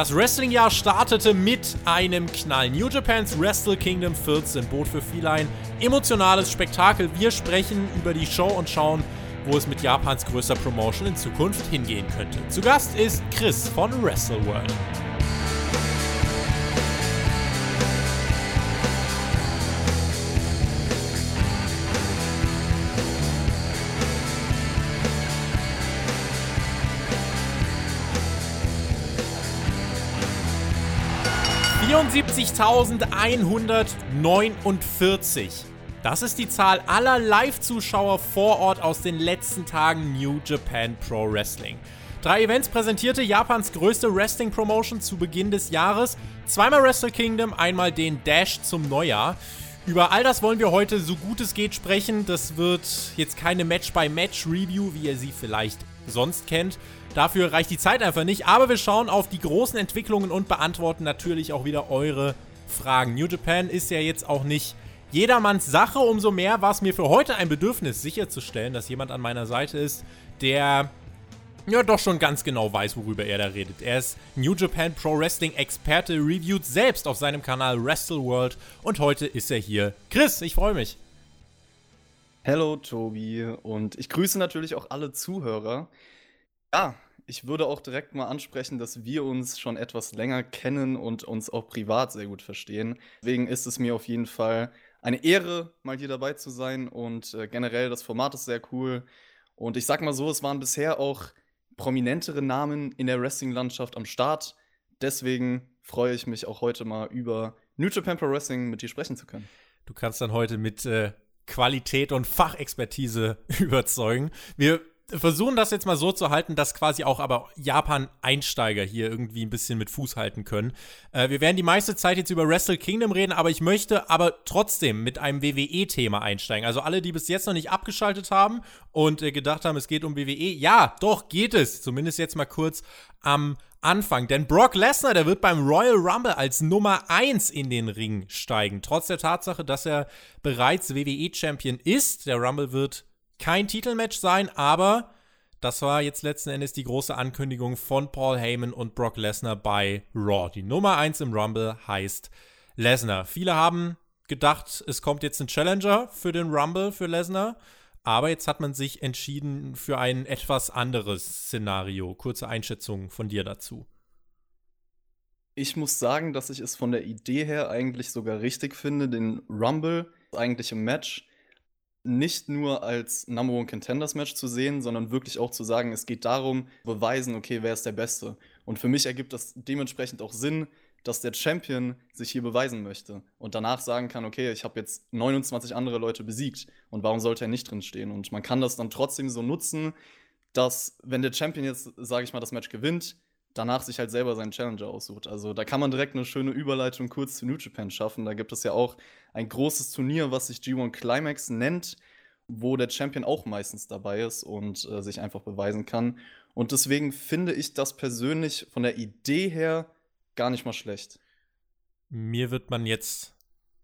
Das Wrestling-Jahr startete mit einem Knall. New Japan's Wrestle Kingdom 14 bot für viele ein emotionales Spektakel. Wir sprechen über die Show und schauen, wo es mit Japans größter Promotion in Zukunft hingehen könnte. Zu Gast ist Chris von Wrestle World. 74.149. Das ist die Zahl aller Live-Zuschauer vor Ort aus den letzten Tagen New Japan Pro Wrestling. Drei Events präsentierte Japans größte Wrestling-Promotion zu Beginn des Jahres. Zweimal Wrestle Kingdom, einmal den Dash zum Neujahr. Über all das wollen wir heute so gut es geht sprechen. Das wird jetzt keine Match-by-Match-Review, wie ihr sie vielleicht sonst kennt. Dafür reicht die Zeit einfach nicht, aber wir schauen auf die großen Entwicklungen und beantworten natürlich auch wieder eure Fragen. New Japan ist ja jetzt auch nicht jedermanns Sache, umso mehr war es mir für heute ein Bedürfnis sicherzustellen, dass jemand an meiner Seite ist, der ja doch schon ganz genau weiß, worüber er da redet. Er ist New Japan Pro Wrestling Experte, reviewt selbst auf seinem Kanal Wrestle World und heute ist er hier. Chris, ich freue mich. Hallo Tobi und ich grüße natürlich auch alle Zuhörer. Ja, ich würde auch direkt mal ansprechen, dass wir uns schon etwas länger kennen und uns auch privat sehr gut verstehen. Deswegen ist es mir auf jeden Fall eine Ehre, mal hier dabei zu sein und äh, generell das Format ist sehr cool. Und ich sag mal so, es waren bisher auch prominentere Namen in der Wrestling-Landschaft am Start. Deswegen freue ich mich auch heute mal über New Japan Pro Wrestling mit dir sprechen zu können. Du kannst dann heute mit äh, Qualität und Fachexpertise überzeugen. Wir versuchen das jetzt mal so zu halten, dass quasi auch aber Japan-Einsteiger hier irgendwie ein bisschen mit Fuß halten können. Äh, wir werden die meiste Zeit jetzt über Wrestle Kingdom reden, aber ich möchte aber trotzdem mit einem WWE-Thema einsteigen. Also alle, die bis jetzt noch nicht abgeschaltet haben und äh, gedacht haben, es geht um WWE, ja, doch geht es. Zumindest jetzt mal kurz am Anfang. Denn Brock Lesnar, der wird beim Royal Rumble als Nummer 1 in den Ring steigen. Trotz der Tatsache, dass er bereits WWE-Champion ist. Der Rumble wird kein Titelmatch sein, aber das war jetzt letzten Endes die große Ankündigung von Paul Heyman und Brock Lesnar bei Raw. Die Nummer 1 im Rumble heißt Lesnar. Viele haben gedacht, es kommt jetzt ein Challenger für den Rumble für Lesnar. Aber jetzt hat man sich entschieden für ein etwas anderes Szenario. Kurze Einschätzung von dir dazu. Ich muss sagen, dass ich es von der Idee her eigentlich sogar richtig finde, den Rumble eigentlich im Match nicht nur als Number One Contenders Match zu sehen, sondern wirklich auch zu sagen, es geht darum, beweisen, okay, wer ist der Beste. Und für mich ergibt das dementsprechend auch Sinn, dass der Champion sich hier beweisen möchte und danach sagen kann, okay, ich habe jetzt 29 andere Leute besiegt und warum sollte er nicht drin stehen? Und man kann das dann trotzdem so nutzen, dass wenn der Champion jetzt, sage ich mal, das Match gewinnt, danach sich halt selber seinen Challenger aussucht. Also da kann man direkt eine schöne Überleitung kurz zu New Japan schaffen. Da gibt es ja auch ein großes Turnier, was sich G1 Climax nennt, wo der Champion auch meistens dabei ist und äh, sich einfach beweisen kann. Und deswegen finde ich das persönlich von der Idee her gar nicht mal schlecht. Mir wird man jetzt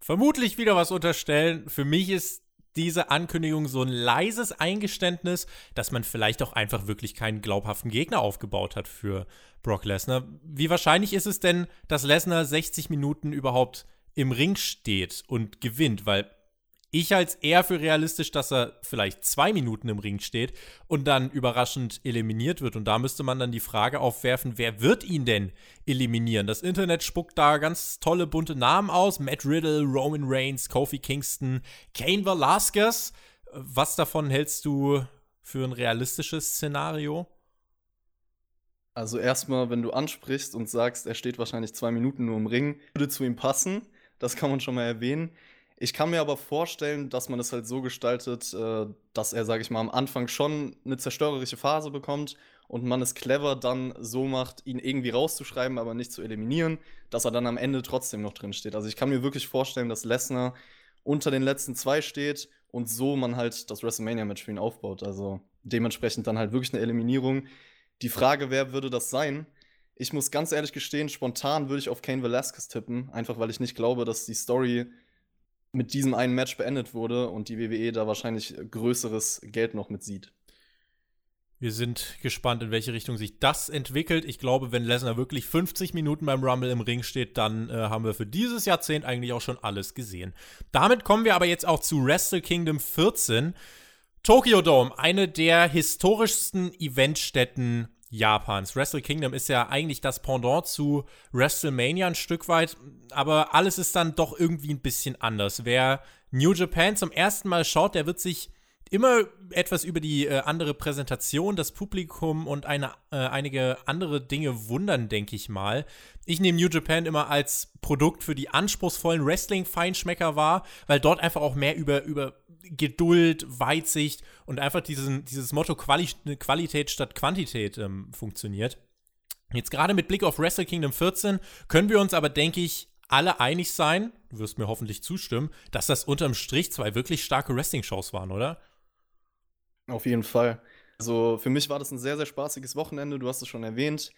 vermutlich wieder was unterstellen. Für mich ist diese Ankündigung so ein leises Eingeständnis, dass man vielleicht auch einfach wirklich keinen glaubhaften Gegner aufgebaut hat für Brock Lesnar. Wie wahrscheinlich ist es denn, dass Lesnar 60 Minuten überhaupt im Ring steht und gewinnt? Weil ich halte es eher für realistisch, dass er vielleicht zwei Minuten im Ring steht und dann überraschend eliminiert wird. Und da müsste man dann die Frage aufwerfen, wer wird ihn denn eliminieren? Das Internet spuckt da ganz tolle bunte Namen aus. Matt Riddle, Roman Reigns, Kofi Kingston, Kane Velasquez. Was davon hältst du für ein realistisches Szenario? Also erstmal, wenn du ansprichst und sagst, er steht wahrscheinlich zwei Minuten nur im Ring, würde zu ihm passen. Das kann man schon mal erwähnen. Ich kann mir aber vorstellen, dass man es halt so gestaltet, äh, dass er, sage ich mal, am Anfang schon eine zerstörerische Phase bekommt und man es clever dann so macht, ihn irgendwie rauszuschreiben, aber nicht zu eliminieren, dass er dann am Ende trotzdem noch drin steht. Also ich kann mir wirklich vorstellen, dass Lesnar unter den letzten zwei steht und so man halt das WrestleMania-Match für ihn aufbaut. Also dementsprechend dann halt wirklich eine Eliminierung. Die Frage, wer würde das sein? Ich muss ganz ehrlich gestehen, spontan würde ich auf Kane Velasquez tippen, einfach weil ich nicht glaube, dass die Story mit diesem einen Match beendet wurde und die WWE da wahrscheinlich größeres Geld noch mit sieht. Wir sind gespannt, in welche Richtung sich das entwickelt. Ich glaube, wenn Lesnar wirklich 50 Minuten beim Rumble im Ring steht, dann äh, haben wir für dieses Jahrzehnt eigentlich auch schon alles gesehen. Damit kommen wir aber jetzt auch zu Wrestle Kingdom 14. Tokyo Dome, eine der historischsten Eventstätten Japans. Wrestle Kingdom ist ja eigentlich das Pendant zu WrestleMania ein Stück weit, aber alles ist dann doch irgendwie ein bisschen anders. Wer New Japan zum ersten Mal schaut, der wird sich immer etwas über die äh, andere Präsentation, das Publikum und eine, äh, einige andere Dinge wundern, denke ich mal. Ich nehme New Japan immer als Produkt für die anspruchsvollen Wrestling-Feinschmecker wahr, weil dort einfach auch mehr über, über Geduld, Weitsicht und einfach diesen, dieses Motto Quali Qualität statt Quantität ähm, funktioniert. Jetzt gerade mit Blick auf Wrestle Kingdom 14 können wir uns aber, denke ich, alle einig sein, du wirst mir hoffentlich zustimmen, dass das unterm Strich zwei wirklich starke Wrestling-Shows waren, oder? Auf jeden Fall. Also für mich war das ein sehr, sehr spaßiges Wochenende, du hast es schon erwähnt.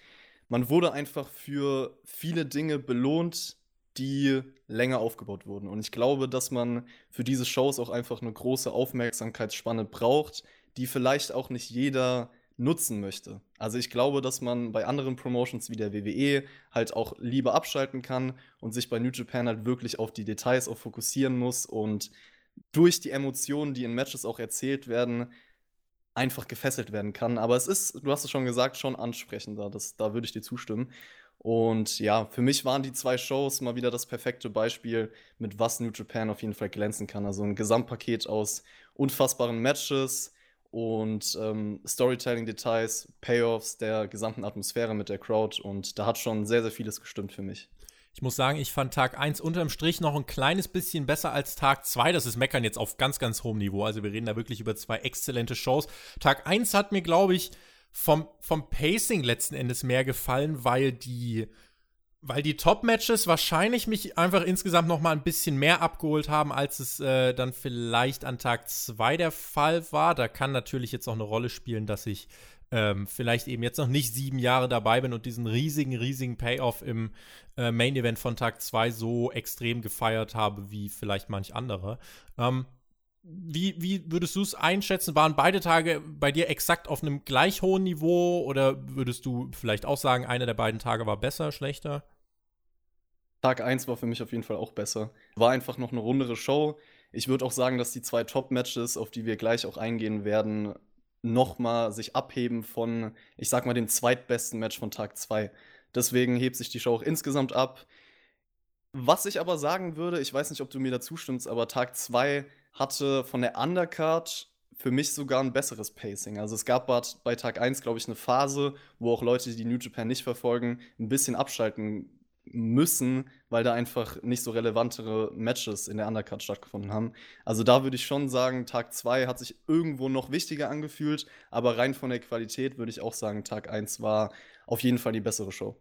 Man wurde einfach für viele Dinge belohnt, die länger aufgebaut wurden. Und ich glaube, dass man für diese Shows auch einfach eine große Aufmerksamkeitsspanne braucht, die vielleicht auch nicht jeder nutzen möchte. Also ich glaube, dass man bei anderen Promotions wie der WWE halt auch lieber abschalten kann und sich bei New Japan halt wirklich auf die Details auch fokussieren muss und durch die Emotionen, die in Matches auch erzählt werden, einfach gefesselt werden kann. Aber es ist, du hast es schon gesagt, schon ansprechender. Das, da würde ich dir zustimmen. Und ja, für mich waren die zwei Shows mal wieder das perfekte Beispiel, mit was New Japan auf jeden Fall glänzen kann. Also ein Gesamtpaket aus unfassbaren Matches und ähm, Storytelling-Details, Payoffs der gesamten Atmosphäre mit der Crowd. Und da hat schon sehr, sehr vieles gestimmt für mich. Ich muss sagen, ich fand Tag 1 unterm Strich noch ein kleines bisschen besser als Tag 2. Das ist Meckern jetzt auf ganz, ganz hohem Niveau. Also wir reden da wirklich über zwei exzellente Shows. Tag 1 hat mir, glaube ich, vom, vom Pacing letzten Endes mehr gefallen, weil die, weil die Top-Matches wahrscheinlich mich einfach insgesamt noch mal ein bisschen mehr abgeholt haben, als es äh, dann vielleicht an Tag 2 der Fall war. Da kann natürlich jetzt auch eine Rolle spielen, dass ich ähm, vielleicht eben jetzt noch nicht sieben Jahre dabei bin und diesen riesigen, riesigen Payoff im äh, Main Event von Tag 2 so extrem gefeiert habe wie vielleicht manch andere. Ähm, wie, wie würdest du es einschätzen? Waren beide Tage bei dir exakt auf einem gleich hohen Niveau oder würdest du vielleicht auch sagen, einer der beiden Tage war besser, schlechter? Tag 1 war für mich auf jeden Fall auch besser. War einfach noch eine rundere Show. Ich würde auch sagen, dass die zwei Top-Matches, auf die wir gleich auch eingehen werden, nochmal sich abheben von, ich sag mal, dem zweitbesten Match von Tag 2. Deswegen hebt sich die Show auch insgesamt ab. Was ich aber sagen würde, ich weiß nicht, ob du mir dazu stimmst, aber Tag 2 hatte von der Undercard für mich sogar ein besseres Pacing. Also es gab bei Tag 1, glaube ich, eine Phase, wo auch Leute, die New Japan nicht verfolgen, ein bisschen abschalten müssen, weil da einfach nicht so relevantere Matches in der Undercard stattgefunden haben. Also da würde ich schon sagen, Tag 2 hat sich irgendwo noch wichtiger angefühlt, aber rein von der Qualität würde ich auch sagen, Tag 1 war auf jeden Fall die bessere Show.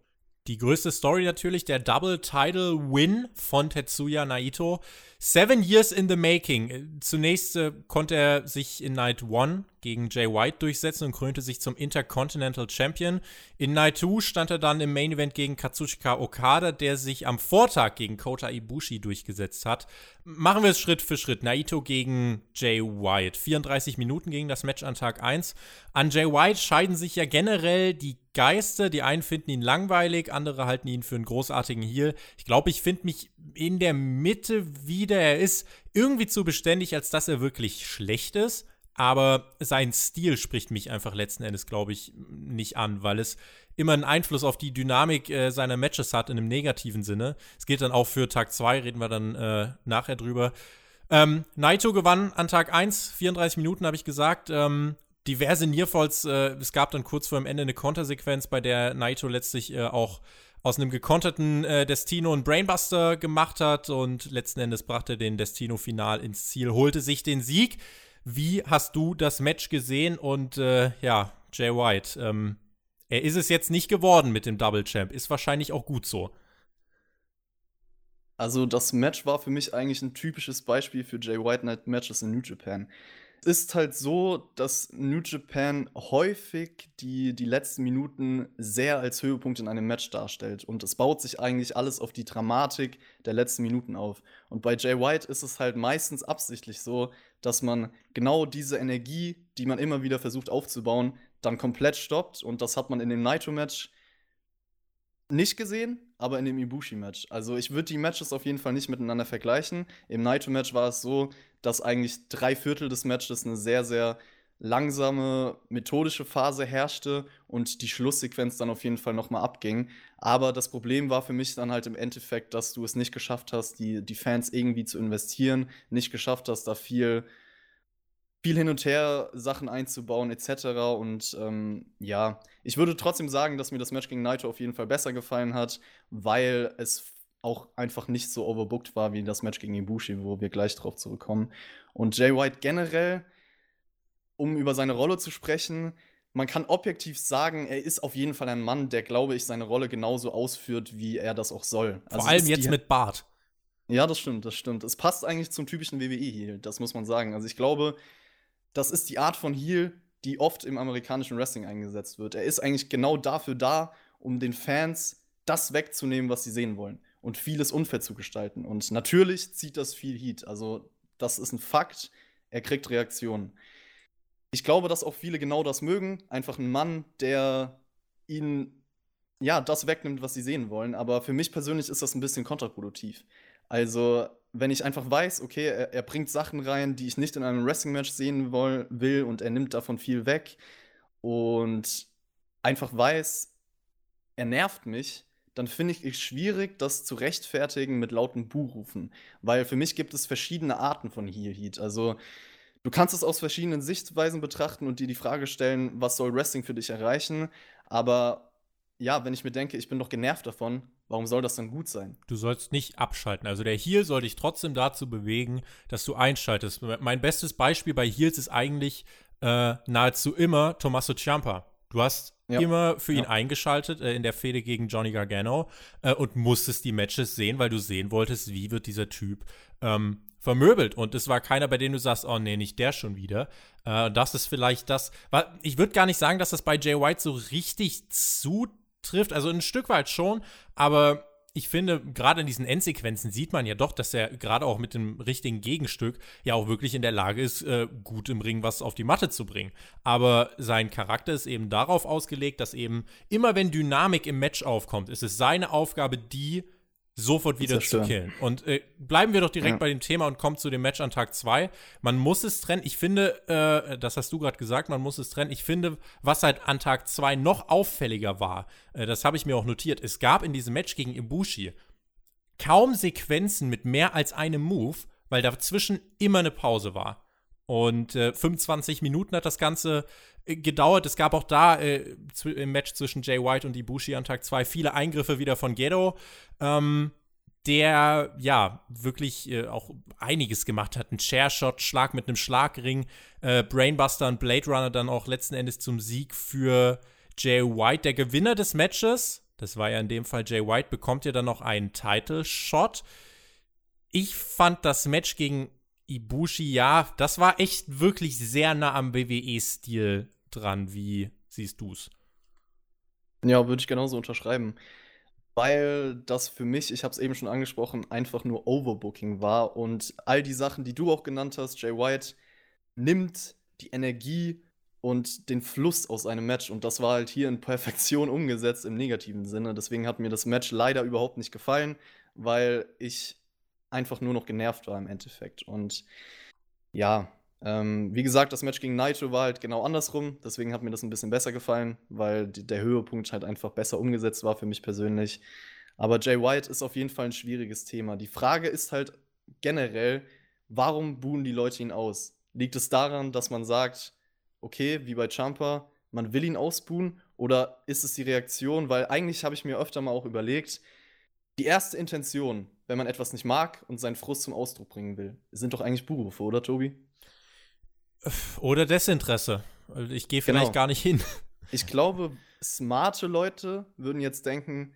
Die größte Story natürlich der Double Title Win von Tetsuya Naito. Seven Years in the Making. Zunächst äh, konnte er sich in Night 1 gegen Jay White durchsetzen und krönte sich zum Intercontinental Champion. In Night 2 stand er dann im Main Event gegen Katsushika Okada, der sich am Vortag gegen Kota Ibushi durchgesetzt hat. Machen wir es Schritt für Schritt. Naito gegen Jay White. 34 Minuten gegen das Match an Tag 1. An Jay White scheiden sich ja generell die Geister. Die einen finden ihn langweilig, andere halten ihn für einen großartigen Heel. Ich glaube, ich finde mich in der Mitte wieder. Er ist irgendwie zu beständig, als dass er wirklich schlecht ist aber sein Stil spricht mich einfach letzten Endes, glaube ich, nicht an, weil es immer einen Einfluss auf die Dynamik äh, seiner Matches hat in einem negativen Sinne. Es geht dann auch für Tag 2, reden wir dann äh, nachher drüber. Ähm, Naito gewann an Tag 1, 34 Minuten habe ich gesagt. Ähm, diverse Nearfalls, äh, es gab dann kurz vor dem Ende eine Kontersequenz, bei der Naito letztlich äh, auch aus einem gekonterten äh, Destino einen Brainbuster gemacht hat und letzten Endes brachte den Destino final ins Ziel, holte sich den Sieg. Wie hast du das Match gesehen? Und äh, ja, Jay White, ähm, er ist es jetzt nicht geworden mit dem Double Champ. Ist wahrscheinlich auch gut so. Also, das Match war für mich eigentlich ein typisches Beispiel für Jay White Night Matches in New Japan. Ist halt so, dass New Japan häufig die, die letzten Minuten sehr als Höhepunkt in einem Match darstellt. Und es baut sich eigentlich alles auf die Dramatik der letzten Minuten auf. Und bei Jay White ist es halt meistens absichtlich so, dass man genau diese Energie, die man immer wieder versucht aufzubauen, dann komplett stoppt. Und das hat man in dem Naito-Match nicht gesehen, aber in dem Ibushi-Match. Also ich würde die Matches auf jeden Fall nicht miteinander vergleichen. Im Naito-Match war es so, dass eigentlich drei Viertel des Matches eine sehr, sehr langsame, methodische Phase herrschte und die Schlusssequenz dann auf jeden Fall nochmal abging. Aber das Problem war für mich dann halt im Endeffekt, dass du es nicht geschafft hast, die, die Fans irgendwie zu investieren, nicht geschafft hast, da viel, viel hin und her Sachen einzubauen, etc. Und ähm, ja, ich würde trotzdem sagen, dass mir das Match gegen Naito auf jeden Fall besser gefallen hat, weil es auch einfach nicht so overbooked war wie das Match gegen Ibushi, wo wir gleich drauf zurückkommen. Und Jay White generell, um über seine Rolle zu sprechen, man kann objektiv sagen, er ist auf jeden Fall ein Mann, der, glaube ich, seine Rolle genauso ausführt, wie er das auch soll. Vor also allem jetzt mit Bart. Ja, das stimmt, das stimmt. Es passt eigentlich zum typischen WWE-Heel, das muss man sagen. Also ich glaube, das ist die Art von Heel, die oft im amerikanischen Wrestling eingesetzt wird. Er ist eigentlich genau dafür da, um den Fans das wegzunehmen, was sie sehen wollen und vieles unfair zu gestalten. Und natürlich zieht das viel Heat. Also, das ist ein Fakt. Er kriegt Reaktionen. Ich glaube, dass auch viele genau das mögen. Einfach ein Mann, der ihnen ja das wegnimmt, was sie sehen wollen. Aber für mich persönlich ist das ein bisschen kontraproduktiv. Also, wenn ich einfach weiß, okay, er, er bringt Sachen rein, die ich nicht in einem Wrestling-Match sehen will und er nimmt davon viel weg und einfach weiß, er nervt mich, dann finde ich es schwierig, das zu rechtfertigen mit lauten Buhrufen. Weil für mich gibt es verschiedene Arten von Heel Heat. Also, du kannst es aus verschiedenen Sichtweisen betrachten und dir die Frage stellen, was soll Wrestling für dich erreichen? Aber ja, wenn ich mir denke, ich bin doch genervt davon, warum soll das dann gut sein? Du sollst nicht abschalten. Also der Heel soll dich trotzdem dazu bewegen, dass du einschaltest. Mein bestes Beispiel bei Heels ist eigentlich äh, nahezu immer Tommaso Ciampa. Du hast ja. immer für ihn ja. eingeschaltet äh, in der Fehde gegen Johnny Gargano äh, und musstest die Matches sehen, weil du sehen wolltest, wie wird dieser Typ ähm, vermöbelt. Und es war keiner, bei dem du sagst, oh nee, nicht der schon wieder. Äh, das ist vielleicht das. Ich würde gar nicht sagen, dass das bei Jay White so richtig zutrifft. Also ein Stück weit schon, aber ich finde, gerade in diesen Endsequenzen sieht man ja doch, dass er gerade auch mit dem richtigen Gegenstück ja auch wirklich in der Lage ist, äh, gut im Ring was auf die Matte zu bringen. Aber sein Charakter ist eben darauf ausgelegt, dass eben immer wenn Dynamik im Match aufkommt, ist es seine Aufgabe, die sofort wieder zu killen. Und äh, bleiben wir doch direkt ja. bei dem Thema und kommen zu dem Match an Tag 2. Man muss es trennen. Ich finde, äh, das hast du gerade gesagt, man muss es trennen. Ich finde, was halt an Tag 2 noch auffälliger war, äh, das habe ich mir auch notiert. Es gab in diesem Match gegen Ibushi kaum Sequenzen mit mehr als einem Move, weil dazwischen immer eine Pause war. Und äh, 25 Minuten hat das Ganze äh, gedauert. Es gab auch da äh, im Match zwischen Jay White und Ibushi an Tag 2 viele Eingriffe wieder von Ghetto, ähm, der ja wirklich äh, auch einiges gemacht hat. Ein Chairshot, Schlag mit einem Schlagring, äh, Brainbuster und Blade Runner dann auch letzten Endes zum Sieg für Jay White. Der Gewinner des Matches, das war ja in dem Fall Jay White, bekommt ja dann noch einen Title-Shot. Ich fand das Match gegen Ibushi, ja, das war echt wirklich sehr nah am WWE-Stil dran. Wie siehst du's? Ja, würde ich genauso unterschreiben. Weil das für mich, ich habe es eben schon angesprochen, einfach nur Overbooking war. Und all die Sachen, die du auch genannt hast, Jay White, nimmt die Energie und den Fluss aus einem Match. Und das war halt hier in Perfektion umgesetzt im negativen Sinne. Deswegen hat mir das Match leider überhaupt nicht gefallen, weil ich einfach nur noch genervt war im Endeffekt. Und ja, ähm, wie gesagt, das Match gegen Naito war halt genau andersrum. Deswegen hat mir das ein bisschen besser gefallen, weil der Höhepunkt halt einfach besser umgesetzt war für mich persönlich. Aber Jay White ist auf jeden Fall ein schwieriges Thema. Die Frage ist halt generell, warum buhen die Leute ihn aus? Liegt es daran, dass man sagt, okay, wie bei Champa, man will ihn ausbuhen? Oder ist es die Reaktion? Weil eigentlich habe ich mir öfter mal auch überlegt, die erste Intention, wenn man etwas nicht mag und seinen Frust zum Ausdruck bringen will, sind doch eigentlich Buhrufe, oder Tobi? Oder Desinteresse. Ich gehe vielleicht genau. gar nicht hin. Ich glaube, smarte Leute würden jetzt denken,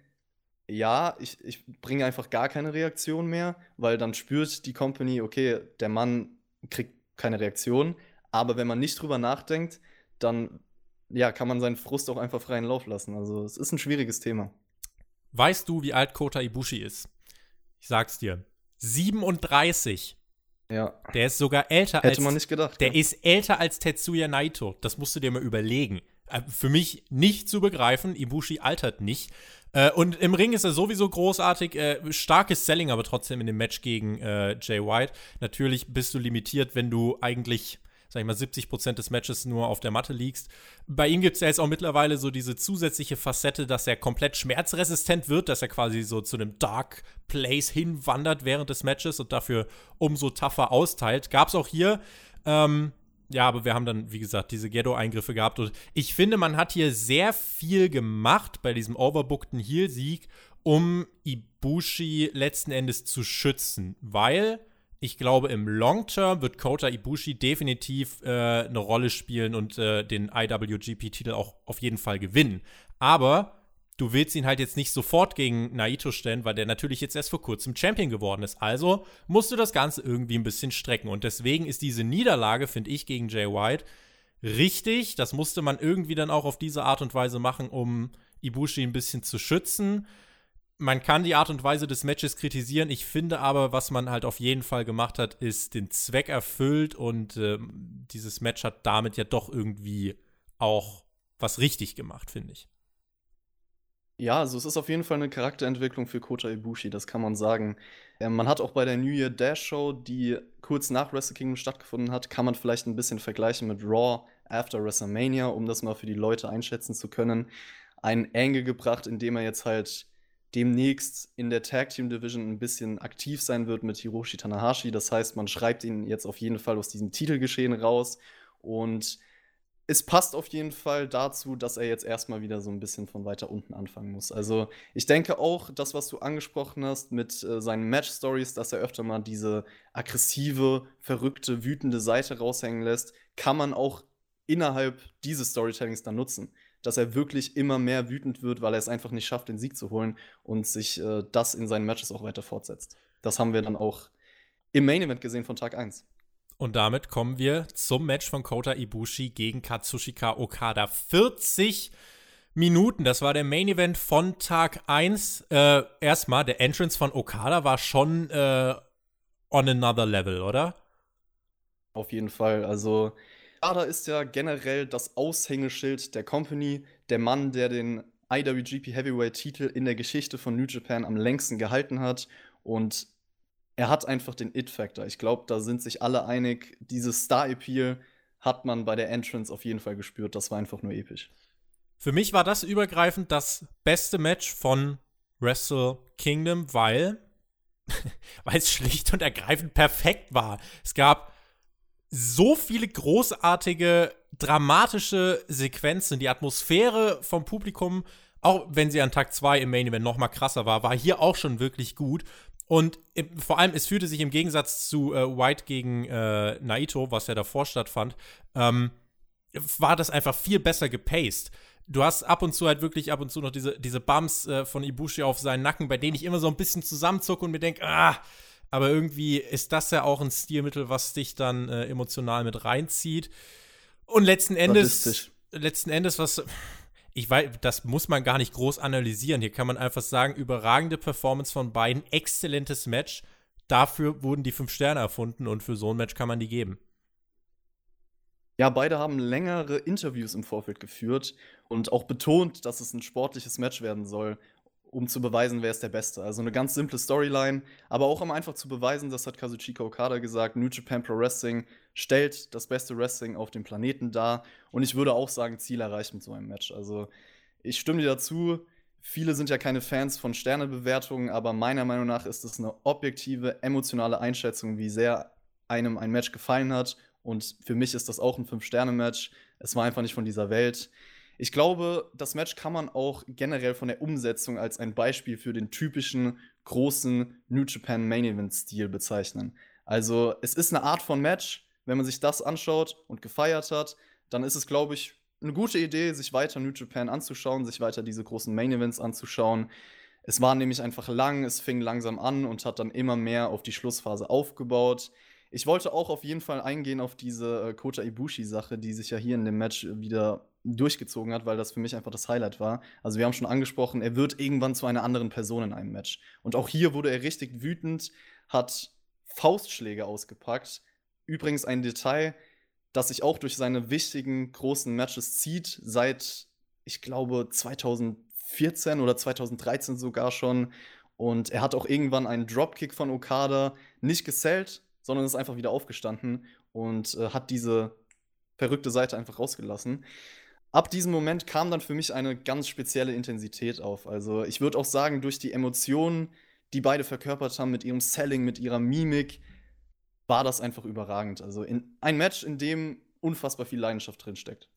ja, ich, ich bringe einfach gar keine Reaktion mehr, weil dann spürt die Company, okay, der Mann kriegt keine Reaktion. Aber wenn man nicht drüber nachdenkt, dann ja, kann man seinen Frust auch einfach freien Lauf lassen. Also es ist ein schwieriges Thema. Weißt du, wie alt Kota Ibushi ist? Ich sag's dir. 37. Ja. Der ist sogar älter Hätte als. man nicht gedacht. Der ja. ist älter als Tetsuya Naito. Das musst du dir mal überlegen. Äh, Für mich nicht zu begreifen. Ibushi altert nicht. Äh, Und im Ring ist er sowieso großartig. Äh, Starkes Selling, aber trotzdem in dem Match gegen Jay White. Natürlich bist du limitiert, wenn du eigentlich sag ich mal, 70 Prozent des Matches nur auf der Matte liegst. Bei ihm gibt es ja jetzt auch mittlerweile so diese zusätzliche Facette, dass er komplett schmerzresistent wird, dass er quasi so zu einem Dark Place hinwandert während des Matches und dafür umso tougher austeilt. Gab es auch hier. Ähm, ja, aber wir haben dann, wie gesagt, diese Ghetto-Eingriffe gehabt. Und ich finde, man hat hier sehr viel gemacht bei diesem overbookten Heel-Sieg, um Ibushi letzten Endes zu schützen. Weil ich glaube, im Long Term wird Kota Ibushi definitiv äh, eine Rolle spielen und äh, den IWGP-Titel auch auf jeden Fall gewinnen. Aber du willst ihn halt jetzt nicht sofort gegen Naito stellen, weil der natürlich jetzt erst vor kurzem Champion geworden ist. Also musst du das Ganze irgendwie ein bisschen strecken. Und deswegen ist diese Niederlage, finde ich, gegen Jay White richtig. Das musste man irgendwie dann auch auf diese Art und Weise machen, um Ibushi ein bisschen zu schützen man kann die Art und Weise des Matches kritisieren. Ich finde aber, was man halt auf jeden Fall gemacht hat, ist den Zweck erfüllt und ähm, dieses Match hat damit ja doch irgendwie auch was richtig gemacht, finde ich. Ja, also es ist auf jeden Fall eine Charakterentwicklung für Kota Ibushi, das kann man sagen. Ähm, man hat auch bei der New Year Dash Show, die kurz nach Wrestle Kingdom stattgefunden hat, kann man vielleicht ein bisschen vergleichen mit Raw after WrestleMania, um das mal für die Leute einschätzen zu können, einen Angle gebracht, indem er jetzt halt demnächst in der Tag Team Division ein bisschen aktiv sein wird mit Hiroshi Tanahashi. Das heißt, man schreibt ihn jetzt auf jeden Fall aus diesem Titelgeschehen raus. Und es passt auf jeden Fall dazu, dass er jetzt erstmal wieder so ein bisschen von weiter unten anfangen muss. Also ich denke auch, das, was du angesprochen hast mit äh, seinen Match-Stories, dass er öfter mal diese aggressive, verrückte, wütende Seite raushängen lässt, kann man auch innerhalb dieses Storytellings dann nutzen dass er wirklich immer mehr wütend wird, weil er es einfach nicht schafft, den Sieg zu holen und sich äh, das in seinen Matches auch weiter fortsetzt. Das haben wir dann auch im Main Event gesehen von Tag 1. Und damit kommen wir zum Match von Kota Ibushi gegen Katsushika Okada. 40 Minuten, das war der Main Event von Tag 1. Äh, erstmal, der Entrance von Okada war schon äh, on another level, oder? Auf jeden Fall. Also, Okada ist ja generell das Aushängeschild der Company, der Mann, der den IWGP Heavyweight-Titel in der Geschichte von New Japan am längsten gehalten hat. Und er hat einfach den It-Factor. Ich glaube, da sind sich alle einig. Dieses Star-Appeal hat man bei der Entrance auf jeden Fall gespürt. Das war einfach nur episch. Für mich war das übergreifend das beste Match von Wrestle Kingdom, weil, weil es schlicht und ergreifend perfekt war. Es gab so viele großartige, dramatische Sequenzen. Die Atmosphäre vom Publikum, auch wenn sie an Tag 2 im Main Event noch mal krasser war, war hier auch schon wirklich gut. Und vor allem, es fühlte sich im Gegensatz zu äh, White gegen äh, Naito, was ja davor stattfand, ähm, war das einfach viel besser gepaced. Du hast ab und zu halt wirklich ab und zu noch diese, diese Bumps äh, von Ibushi auf seinen Nacken, bei denen ich immer so ein bisschen zusammenzucke und mir denke, ah, aber irgendwie ist das ja auch ein Stilmittel, was dich dann äh, emotional mit reinzieht. Und letzten Endes, letzten Endes, was ich weiß, das muss man gar nicht groß analysieren. Hier kann man einfach sagen, überragende Performance von beiden, exzellentes Match. Dafür wurden die fünf Sterne erfunden und für so ein Match kann man die geben. Ja, beide haben längere Interviews im Vorfeld geführt und auch betont, dass es ein sportliches Match werden soll um zu beweisen, wer ist der Beste. Also eine ganz simple Storyline, aber auch um einfach zu beweisen, das hat Kazuchika Okada gesagt, New Japan Pro Wrestling stellt das beste Wrestling auf dem Planeten dar. Und ich würde auch sagen, Ziel erreicht mit so einem Match. Also ich stimme dir dazu. Viele sind ja keine Fans von Sternebewertungen, aber meiner Meinung nach ist es eine objektive, emotionale Einschätzung, wie sehr einem ein Match gefallen hat. Und für mich ist das auch ein Fünf-Sterne-Match. Es war einfach nicht von dieser Welt. Ich glaube, das Match kann man auch generell von der Umsetzung als ein Beispiel für den typischen großen New Japan Main Event Stil bezeichnen. Also, es ist eine Art von Match. Wenn man sich das anschaut und gefeiert hat, dann ist es, glaube ich, eine gute Idee, sich weiter New Japan anzuschauen, sich weiter diese großen Main Events anzuschauen. Es war nämlich einfach lang, es fing langsam an und hat dann immer mehr auf die Schlussphase aufgebaut. Ich wollte auch auf jeden Fall eingehen auf diese äh, Kota Ibushi-Sache, die sich ja hier in dem Match wieder durchgezogen hat, weil das für mich einfach das Highlight war. Also wir haben schon angesprochen, er wird irgendwann zu einer anderen Person in einem Match. Und auch hier wurde er richtig wütend, hat Faustschläge ausgepackt. Übrigens ein Detail, das sich auch durch seine wichtigen großen Matches zieht, seit, ich glaube, 2014 oder 2013 sogar schon. Und er hat auch irgendwann einen Dropkick von Okada nicht gesellt, sondern ist einfach wieder aufgestanden und äh, hat diese verrückte Seite einfach rausgelassen. Ab diesem Moment kam dann für mich eine ganz spezielle Intensität auf. Also ich würde auch sagen, durch die Emotionen, die beide verkörpert haben, mit ihrem Selling, mit ihrer Mimik, war das einfach überragend. Also in ein Match, in dem unfassbar viel Leidenschaft drinsteckt.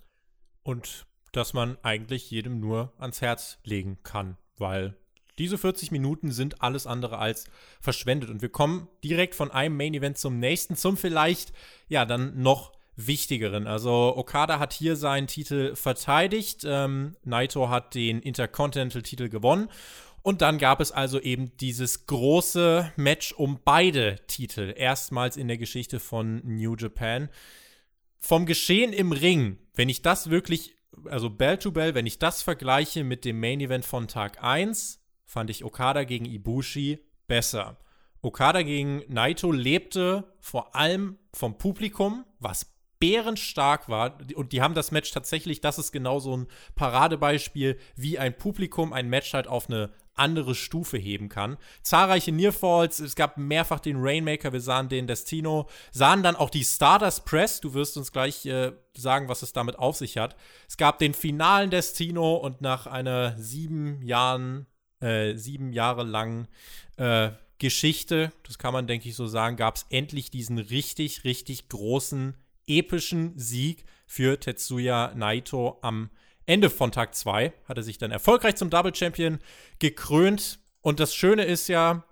Und dass man eigentlich jedem nur ans Herz legen kann, weil diese 40 Minuten sind alles andere als verschwendet. Und wir kommen direkt von einem Main Event zum nächsten, zum vielleicht, ja, dann noch wichtigeren. Also Okada hat hier seinen Titel verteidigt, ähm, Naito hat den Intercontinental-Titel gewonnen. Und dann gab es also eben dieses große Match um beide Titel, erstmals in der Geschichte von New Japan. Vom Geschehen im Ring, wenn ich das wirklich, also Bell to Bell, wenn ich das vergleiche mit dem Main Event von Tag 1, fand ich Okada gegen Ibushi besser. Okada gegen Naito lebte vor allem vom Publikum, was bärenstark war. Und die haben das Match tatsächlich, das ist genau so ein Paradebeispiel, wie ein Publikum ein Match halt auf eine andere Stufe heben kann. Zahlreiche Nearfalls, es gab mehrfach den Rainmaker, wir sahen den Destino, sahen dann auch die Stardust Press, du wirst uns gleich äh, sagen, was es damit auf sich hat. Es gab den finalen Destino und nach einer sieben Jahren, äh, sieben Jahre langen äh, Geschichte, das kann man denke ich so sagen, gab es endlich diesen richtig, richtig großen, epischen Sieg für Tetsuya Naito am Ende von Tag 2 hat er sich dann erfolgreich zum Double Champion gekrönt. Und das Schöne ist ja,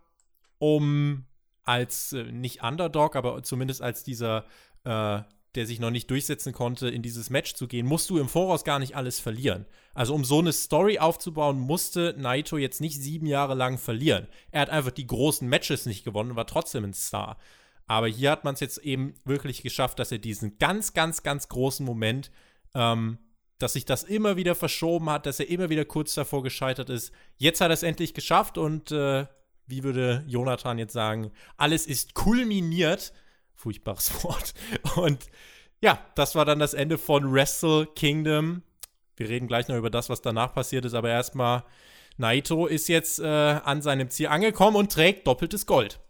um als äh, nicht Underdog, aber zumindest als dieser, äh, der sich noch nicht durchsetzen konnte, in dieses Match zu gehen, musst du im Voraus gar nicht alles verlieren. Also um so eine Story aufzubauen, musste Naito jetzt nicht sieben Jahre lang verlieren. Er hat einfach die großen Matches nicht gewonnen und war trotzdem ein Star. Aber hier hat man es jetzt eben wirklich geschafft, dass er diesen ganz, ganz, ganz großen Moment ähm, dass sich das immer wieder verschoben hat, dass er immer wieder kurz davor gescheitert ist. Jetzt hat er es endlich geschafft und äh, wie würde Jonathan jetzt sagen, alles ist kulminiert. Furchtbares Wort. Und ja, das war dann das Ende von Wrestle Kingdom. Wir reden gleich noch über das, was danach passiert ist, aber erstmal, Naito ist jetzt äh, an seinem Ziel angekommen und trägt doppeltes Gold.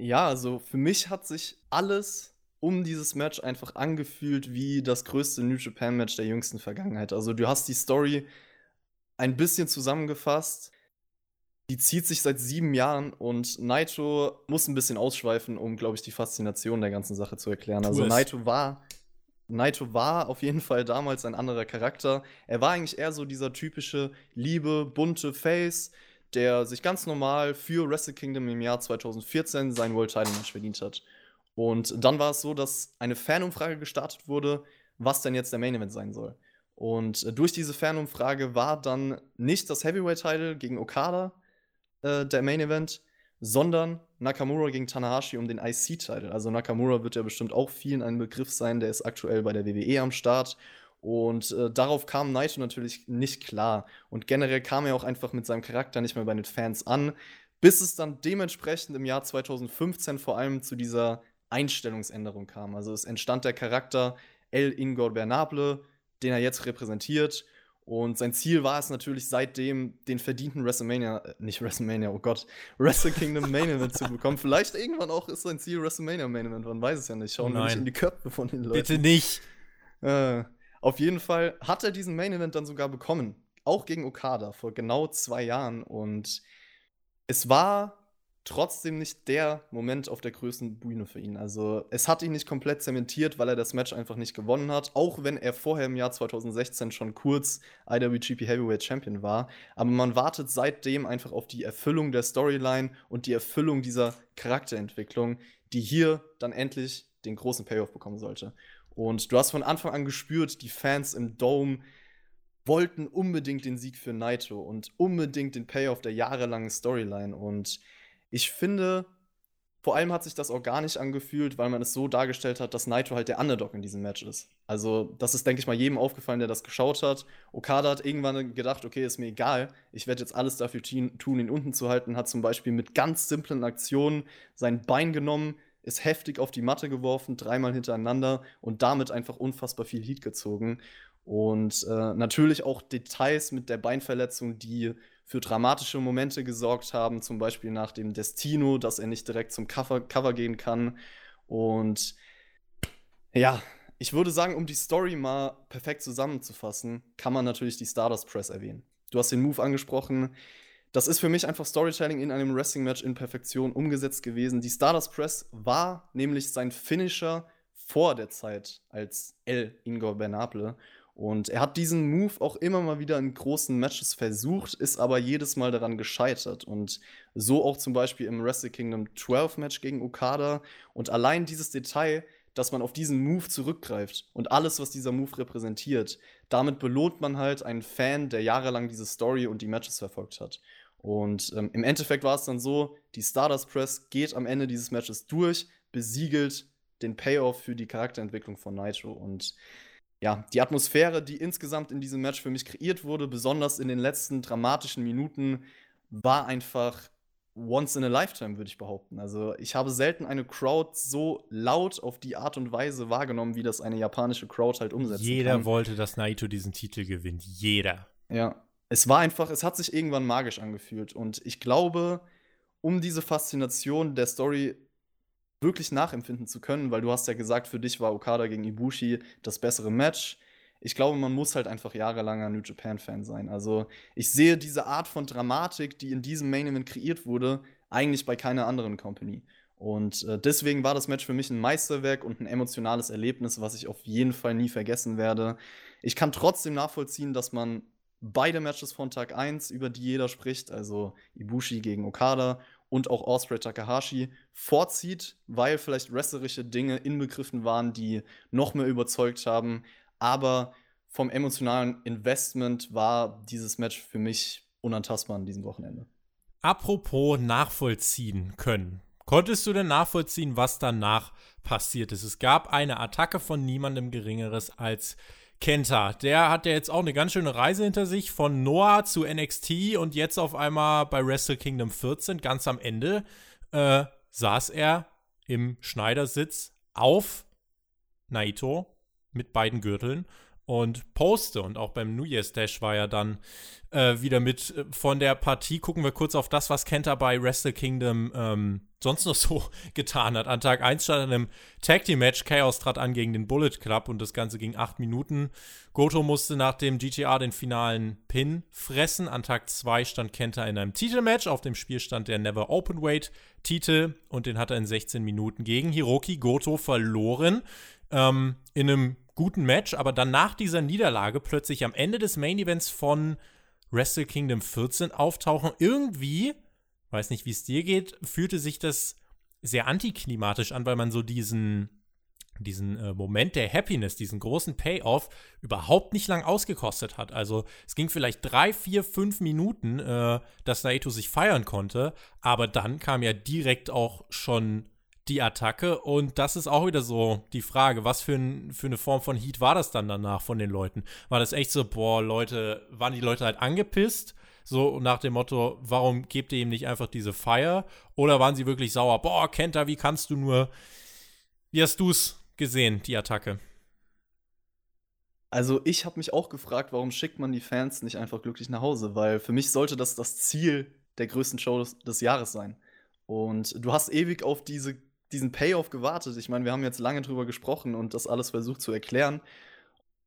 Ja, also für mich hat sich alles um dieses Match einfach angefühlt wie das größte New Japan Match der jüngsten Vergangenheit. Also du hast die Story ein bisschen zusammengefasst. Die zieht sich seit sieben Jahren und Naito muss ein bisschen ausschweifen, um, glaube ich, die Faszination der ganzen Sache zu erklären. Also Naito war, Naito war auf jeden Fall damals ein anderer Charakter. Er war eigentlich eher so dieser typische liebe, bunte Face, der sich ganz normal für Wrestle Kingdom im Jahr 2014 sein World Title Match verdient hat. Und dann war es so, dass eine Fanumfrage gestartet wurde, was denn jetzt der Main Event sein soll. Und äh, durch diese Fanumfrage war dann nicht das Heavyweight-Title gegen Okada äh, der Main Event, sondern Nakamura gegen Tanahashi um den IC-Title. Also Nakamura wird ja bestimmt auch vielen ein Begriff sein, der ist aktuell bei der WWE am Start. Und äh, darauf kam Naito natürlich nicht klar. Und generell kam er auch einfach mit seinem Charakter nicht mehr bei den Fans an, bis es dann dementsprechend im Jahr 2015 vor allem zu dieser Einstellungsänderung kam. Also es entstand der Charakter El Ingor Bernable, den er jetzt repräsentiert. Und sein Ziel war es natürlich seitdem, den verdienten WrestleMania, äh, nicht WrestleMania, oh Gott, Wrestle Kingdom Main Event zu bekommen. Vielleicht irgendwann auch ist sein Ziel WrestleMania Main Event, man weiß es ja nicht. Schauen wir nicht in die Köpfe von den Leuten. Bitte nicht. Äh, auf jeden Fall hat er diesen Main Event dann sogar bekommen. Auch gegen Okada vor genau zwei Jahren. Und es war trotzdem nicht der Moment auf der größten Bühne für ihn. Also es hat ihn nicht komplett zementiert, weil er das Match einfach nicht gewonnen hat, auch wenn er vorher im Jahr 2016 schon kurz IWGP Heavyweight Champion war. Aber man wartet seitdem einfach auf die Erfüllung der Storyline und die Erfüllung dieser Charakterentwicklung, die hier dann endlich den großen Payoff bekommen sollte. Und du hast von Anfang an gespürt, die Fans im Dome wollten unbedingt den Sieg für Naito und unbedingt den Payoff der jahrelangen Storyline und ich finde, vor allem hat sich das organisch angefühlt, weil man es so dargestellt hat, dass Naito halt der Underdog in diesem Match ist. Also, das ist, denke ich mal, jedem aufgefallen, der das geschaut hat. Okada hat irgendwann gedacht, okay, ist mir egal, ich werde jetzt alles dafür tun, ihn unten zu halten. Hat zum Beispiel mit ganz simplen Aktionen sein Bein genommen, ist heftig auf die Matte geworfen, dreimal hintereinander und damit einfach unfassbar viel Heat gezogen. Und äh, natürlich auch Details mit der Beinverletzung, die für dramatische Momente gesorgt haben, zum Beispiel nach dem Destino, dass er nicht direkt zum Cover, Cover gehen kann. Und ja, ich würde sagen, um die Story mal perfekt zusammenzufassen, kann man natürlich die Stardust Press erwähnen. Du hast den Move angesprochen. Das ist für mich einfach Storytelling in einem Wrestling-Match in Perfektion umgesetzt gewesen. Die Stardust Press war nämlich sein Finisher vor der Zeit als El Ingo Bernable. Und er hat diesen Move auch immer mal wieder in großen Matches versucht, ist aber jedes Mal daran gescheitert. Und so auch zum Beispiel im Wrestle Kingdom 12 Match gegen Okada. Und allein dieses Detail, dass man auf diesen Move zurückgreift und alles, was dieser Move repräsentiert, damit belohnt man halt einen Fan, der jahrelang diese Story und die Matches verfolgt hat. Und ähm, im Endeffekt war es dann so, die Stardust Press geht am Ende dieses Matches durch, besiegelt den Payoff für die Charakterentwicklung von Nitro. Und ja, die Atmosphäre, die insgesamt in diesem Match für mich kreiert wurde, besonders in den letzten dramatischen Minuten, war einfach once in a lifetime, würde ich behaupten. Also, ich habe selten eine Crowd so laut auf die Art und Weise wahrgenommen, wie das eine japanische Crowd halt umsetzt. Jeder kann. wollte, dass Naito diesen Titel gewinnt. Jeder. Ja. Es war einfach, es hat sich irgendwann magisch angefühlt. Und ich glaube, um diese Faszination der Story wirklich nachempfinden zu können, weil du hast ja gesagt, für dich war Okada gegen Ibushi das bessere Match. Ich glaube, man muss halt einfach jahrelanger New Japan-Fan sein. Also, ich sehe diese Art von Dramatik, die in diesem Main Event kreiert wurde, eigentlich bei keiner anderen Company. Und äh, deswegen war das Match für mich ein Meisterwerk und ein emotionales Erlebnis, was ich auf jeden Fall nie vergessen werde. Ich kann trotzdem nachvollziehen, dass man beide Matches von Tag 1, über die jeder spricht, also Ibushi gegen Okada und auch Osprey Takahashi vorzieht, weil vielleicht wrestlerische Dinge inbegriffen waren, die noch mehr überzeugt haben. Aber vom emotionalen Investment war dieses Match für mich unantastbar an diesem Wochenende. Apropos nachvollziehen können. Konntest du denn nachvollziehen, was danach passiert ist? Es gab eine Attacke von niemandem Geringeres als Kenta, der hat ja jetzt auch eine ganz schöne Reise hinter sich von Noah zu NXT und jetzt auf einmal bei Wrestle Kingdom 14 ganz am Ende äh, saß er im Schneidersitz auf Naito mit beiden Gürteln und poste. Und auch beim New Year's Dash war er dann äh, wieder mit äh, von der Partie. Gucken wir kurz auf das, was Kenta bei Wrestle Kingdom ähm, sonst noch so getan hat. An Tag 1 stand in einem Tag Team Match. Chaos trat an gegen den Bullet Club und das Ganze ging 8 Minuten. Goto musste nach dem GTA den finalen Pin fressen. An Tag 2 stand Kenta in einem Titelmatch. Auf dem Spiel stand der Never Open Weight Titel und den hat er in 16 Minuten gegen Hiroki Goto verloren. Ähm, in einem guten Match, aber dann nach dieser Niederlage plötzlich am Ende des Main Events von Wrestle Kingdom 14 auftauchen. Irgendwie, weiß nicht, wie es dir geht, fühlte sich das sehr antiklimatisch an, weil man so diesen, diesen äh, Moment der Happiness, diesen großen Payoff überhaupt nicht lang ausgekostet hat. Also es ging vielleicht drei, vier, fünf Minuten, äh, dass Naito sich feiern konnte, aber dann kam ja direkt auch schon die Attacke. Und das ist auch wieder so die Frage, was für, ein, für eine Form von Heat war das dann danach von den Leuten? War das echt so, boah, Leute, waren die Leute halt angepisst? So nach dem Motto, warum gebt ihr ihm nicht einfach diese Feier? Oder waren sie wirklich sauer? Boah, Kenta, wie kannst du nur. Wie hast du es gesehen, die Attacke? Also ich habe mich auch gefragt, warum schickt man die Fans nicht einfach glücklich nach Hause? Weil für mich sollte das das Ziel der größten Show des, des Jahres sein. Und du hast ewig auf diese diesen Payoff gewartet. Ich meine, wir haben jetzt lange drüber gesprochen und das alles versucht zu erklären.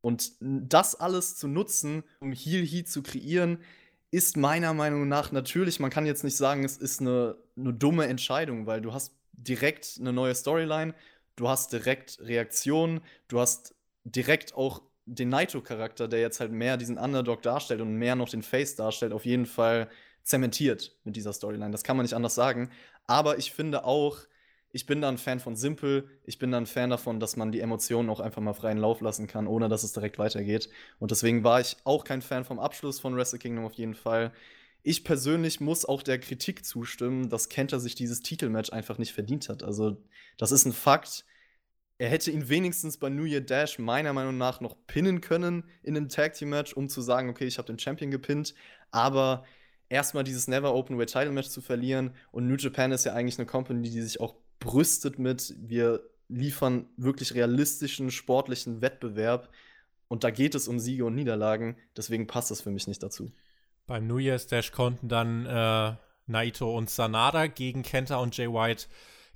Und das alles zu nutzen, um Heal Heat zu kreieren, ist meiner Meinung nach natürlich, man kann jetzt nicht sagen, es ist eine, eine dumme Entscheidung, weil du hast direkt eine neue Storyline, du hast direkt Reaktionen, du hast direkt auch den Naito-Charakter, der jetzt halt mehr diesen Underdog darstellt und mehr noch den Face darstellt, auf jeden Fall zementiert mit dieser Storyline. Das kann man nicht anders sagen. Aber ich finde auch, ich bin da ein Fan von simpel. Ich bin da ein Fan davon, dass man die Emotionen auch einfach mal freien Lauf lassen kann, ohne dass es direkt weitergeht. Und deswegen war ich auch kein Fan vom Abschluss von Wrestle Kingdom auf jeden Fall. ich persönlich muss auch der Kritik zustimmen, dass Kenta sich dieses Titelmatch einfach nicht verdient hat. Also, das ist ein Fakt. Er hätte ihn wenigstens bei New Year Dash meiner Meinung nach noch pinnen können in einem Tag Team Match, um zu sagen, okay, ich habe den Champion gepinnt. Aber erstmal dieses Never Open Weight Title Match zu verlieren und New Japan ist ja eigentlich eine Company, die sich auch brüstet mit, wir liefern wirklich realistischen sportlichen Wettbewerb und da geht es um Siege und Niederlagen. Deswegen passt das für mich nicht dazu. Beim New Year's Dash konnten dann äh, Naito und Sanada gegen Kenta und Jay White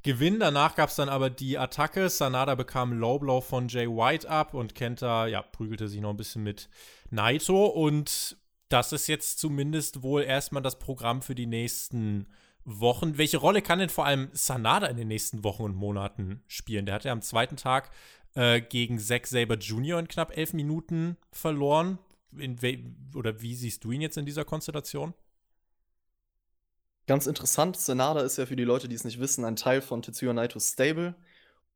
gewinnen. Danach gab es dann aber die Attacke. Sanada bekam Low Blow von Jay White ab und Kenta ja, prügelte sich noch ein bisschen mit Naito. Und das ist jetzt zumindest wohl erstmal das Programm für die nächsten Wochen. Welche Rolle kann denn vor allem Sanada in den nächsten Wochen und Monaten spielen? Der hat ja am zweiten Tag äh, gegen Zack Saber Jr. in knapp elf Minuten verloren. oder wie siehst du ihn jetzt in dieser Konstellation? Ganz interessant, Sanada ist ja für die Leute, die es nicht wissen, ein Teil von Tetsuya Naito's Stable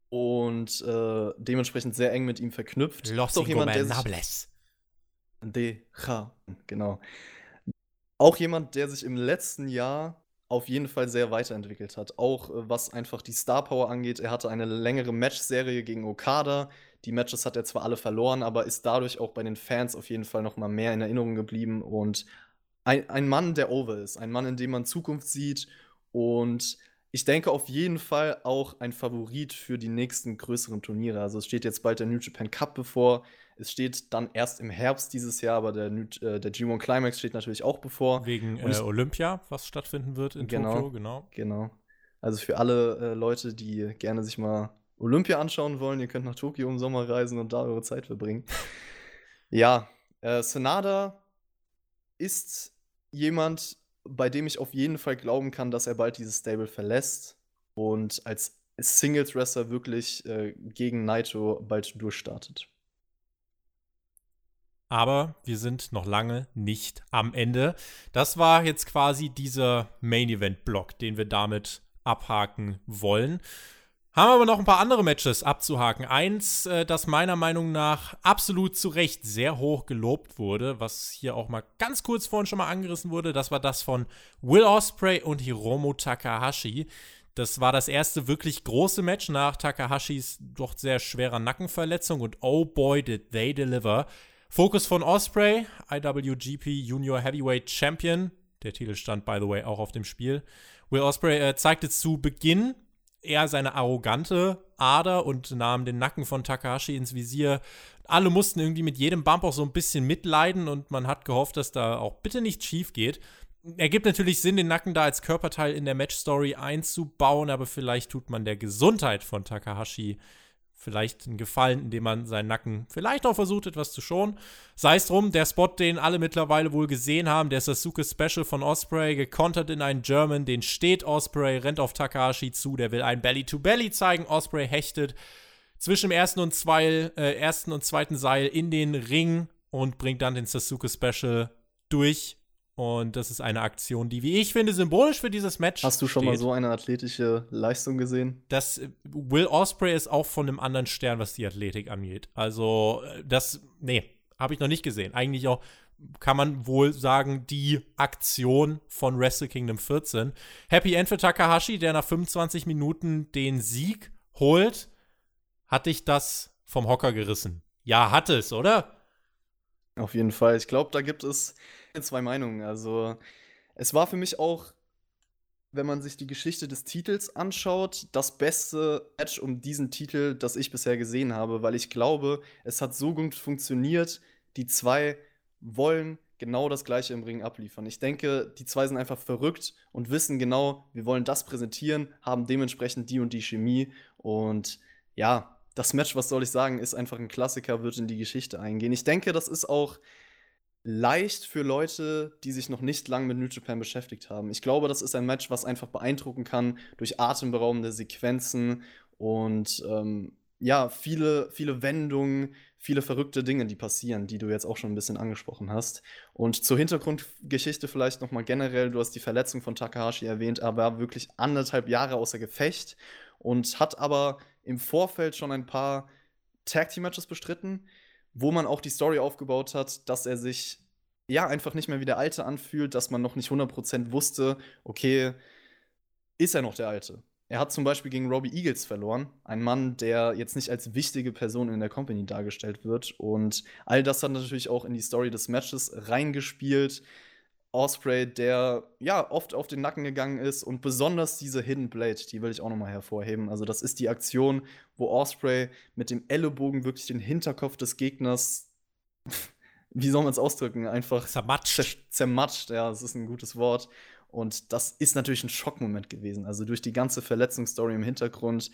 und äh, dementsprechend sehr eng mit ihm verknüpft. Los auch jemand, der sich De genau. Auch jemand, der sich im letzten Jahr auf jeden Fall sehr weiterentwickelt hat. Auch äh, was einfach die Star Power angeht. Er hatte eine längere Matchserie gegen Okada. Die Matches hat er zwar alle verloren, aber ist dadurch auch bei den Fans auf jeden Fall noch mal mehr in Erinnerung geblieben und ein, ein Mann, der over ist, ein Mann, in dem man Zukunft sieht und ich denke auf jeden Fall auch ein Favorit für die nächsten größeren Turniere. Also es steht jetzt bald der New Japan Cup bevor. Es steht dann erst im Herbst dieses Jahr, aber der, äh, der G1 Climax steht natürlich auch bevor. Wegen äh, Olympia, was stattfinden wird in genau, Tokio, genau. Genau. Also für alle äh, Leute, die gerne sich mal Olympia anschauen wollen, ihr könnt nach Tokio im Sommer reisen und da eure Zeit verbringen. ja, äh, Sanada ist jemand, bei dem ich auf jeden Fall glauben kann, dass er bald dieses Stable verlässt und als Singles-Wrestler wirklich äh, gegen Naito bald durchstartet. Aber wir sind noch lange nicht am Ende. Das war jetzt quasi dieser Main-Event-Block, den wir damit abhaken wollen. Haben aber noch ein paar andere Matches abzuhaken. Eins, äh, das meiner Meinung nach absolut zu Recht sehr hoch gelobt wurde, was hier auch mal ganz kurz vorhin schon mal angerissen wurde, das war das von Will Osprey und Hiromu Takahashi. Das war das erste wirklich große Match nach Takahashis doch sehr schwerer Nackenverletzung und oh boy, did they deliver. Fokus von Osprey, IWGP Junior Heavyweight Champion. Der Titel stand, by the way, auch auf dem Spiel. Will Osprey äh, zeigte zu Beginn eher seine arrogante Ader und nahm den Nacken von Takahashi ins Visier. Alle mussten irgendwie mit jedem Bump auch so ein bisschen mitleiden und man hat gehofft, dass da auch bitte nichts schief geht. Ergibt natürlich Sinn, den Nacken da als Körperteil in der Matchstory einzubauen, aber vielleicht tut man der Gesundheit von Takahashi vielleicht einen Gefallen, indem man seinen Nacken vielleicht auch versucht, etwas zu schonen. Sei es drum, der Spot, den alle mittlerweile wohl gesehen haben, der Sasuke Special von Osprey, gekontert in einen German, den steht Osprey, rennt auf Takahashi zu, der will ein Belly-to-Belly -Belly zeigen, Osprey hechtet zwischen dem ersten und, zwei, äh, ersten und zweiten Seil in den Ring und bringt dann den Sasuke Special durch und das ist eine Aktion, die, wie ich finde, symbolisch für dieses Match. Hast du schon steht. mal so eine athletische Leistung gesehen? Das äh, Will Osprey ist auch von einem anderen Stern, was die Athletik angeht. Also, äh, das, nee, habe ich noch nicht gesehen. Eigentlich auch, kann man wohl sagen, die Aktion von Wrestle Kingdom 14. Happy End für Takahashi, der nach 25 Minuten den Sieg holt. Hat dich das vom Hocker gerissen? Ja, hat es, oder? Auf jeden Fall. Ich glaube, da gibt es zwei Meinungen. Also, es war für mich auch, wenn man sich die Geschichte des Titels anschaut, das beste Match um diesen Titel, das ich bisher gesehen habe, weil ich glaube, es hat so gut funktioniert. Die zwei wollen genau das Gleiche im Ring abliefern. Ich denke, die zwei sind einfach verrückt und wissen genau, wir wollen das präsentieren, haben dementsprechend die und die Chemie. Und ja, das Match, was soll ich sagen, ist einfach ein Klassiker, wird in die Geschichte eingehen. Ich denke, das ist auch leicht für Leute, die sich noch nicht lang mit New Japan beschäftigt haben. Ich glaube, das ist ein Match, was einfach beeindrucken kann durch atemberaubende Sequenzen und ähm, ja, viele, viele Wendungen, viele verrückte Dinge, die passieren, die du jetzt auch schon ein bisschen angesprochen hast. Und zur Hintergrundgeschichte vielleicht noch mal generell, du hast die Verletzung von Takahashi erwähnt, er war wirklich anderthalb Jahre außer Gefecht und hat aber im Vorfeld schon ein paar Tag Team Matches bestritten, wo man auch die Story aufgebaut hat, dass er sich ja, einfach nicht mehr wie der Alte anfühlt, dass man noch nicht 100% wusste, okay, ist er noch der Alte? Er hat zum Beispiel gegen Robbie Eagles verloren. Ein Mann, der jetzt nicht als wichtige Person in der Company dargestellt wird. Und all das hat natürlich auch in die Story des Matches reingespielt. Osprey, der ja oft auf den Nacken gegangen ist und besonders diese Hidden Blade, die will ich auch noch mal hervorheben. Also das ist die Aktion, wo Osprey mit dem Ellenbogen wirklich den Hinterkopf des Gegners, wie soll man es ausdrücken, einfach zermatscht. Zermatscht, ja, das ist ein gutes Wort. Und das ist natürlich ein Schockmoment gewesen. Also durch die ganze Verletzungsstory im Hintergrund.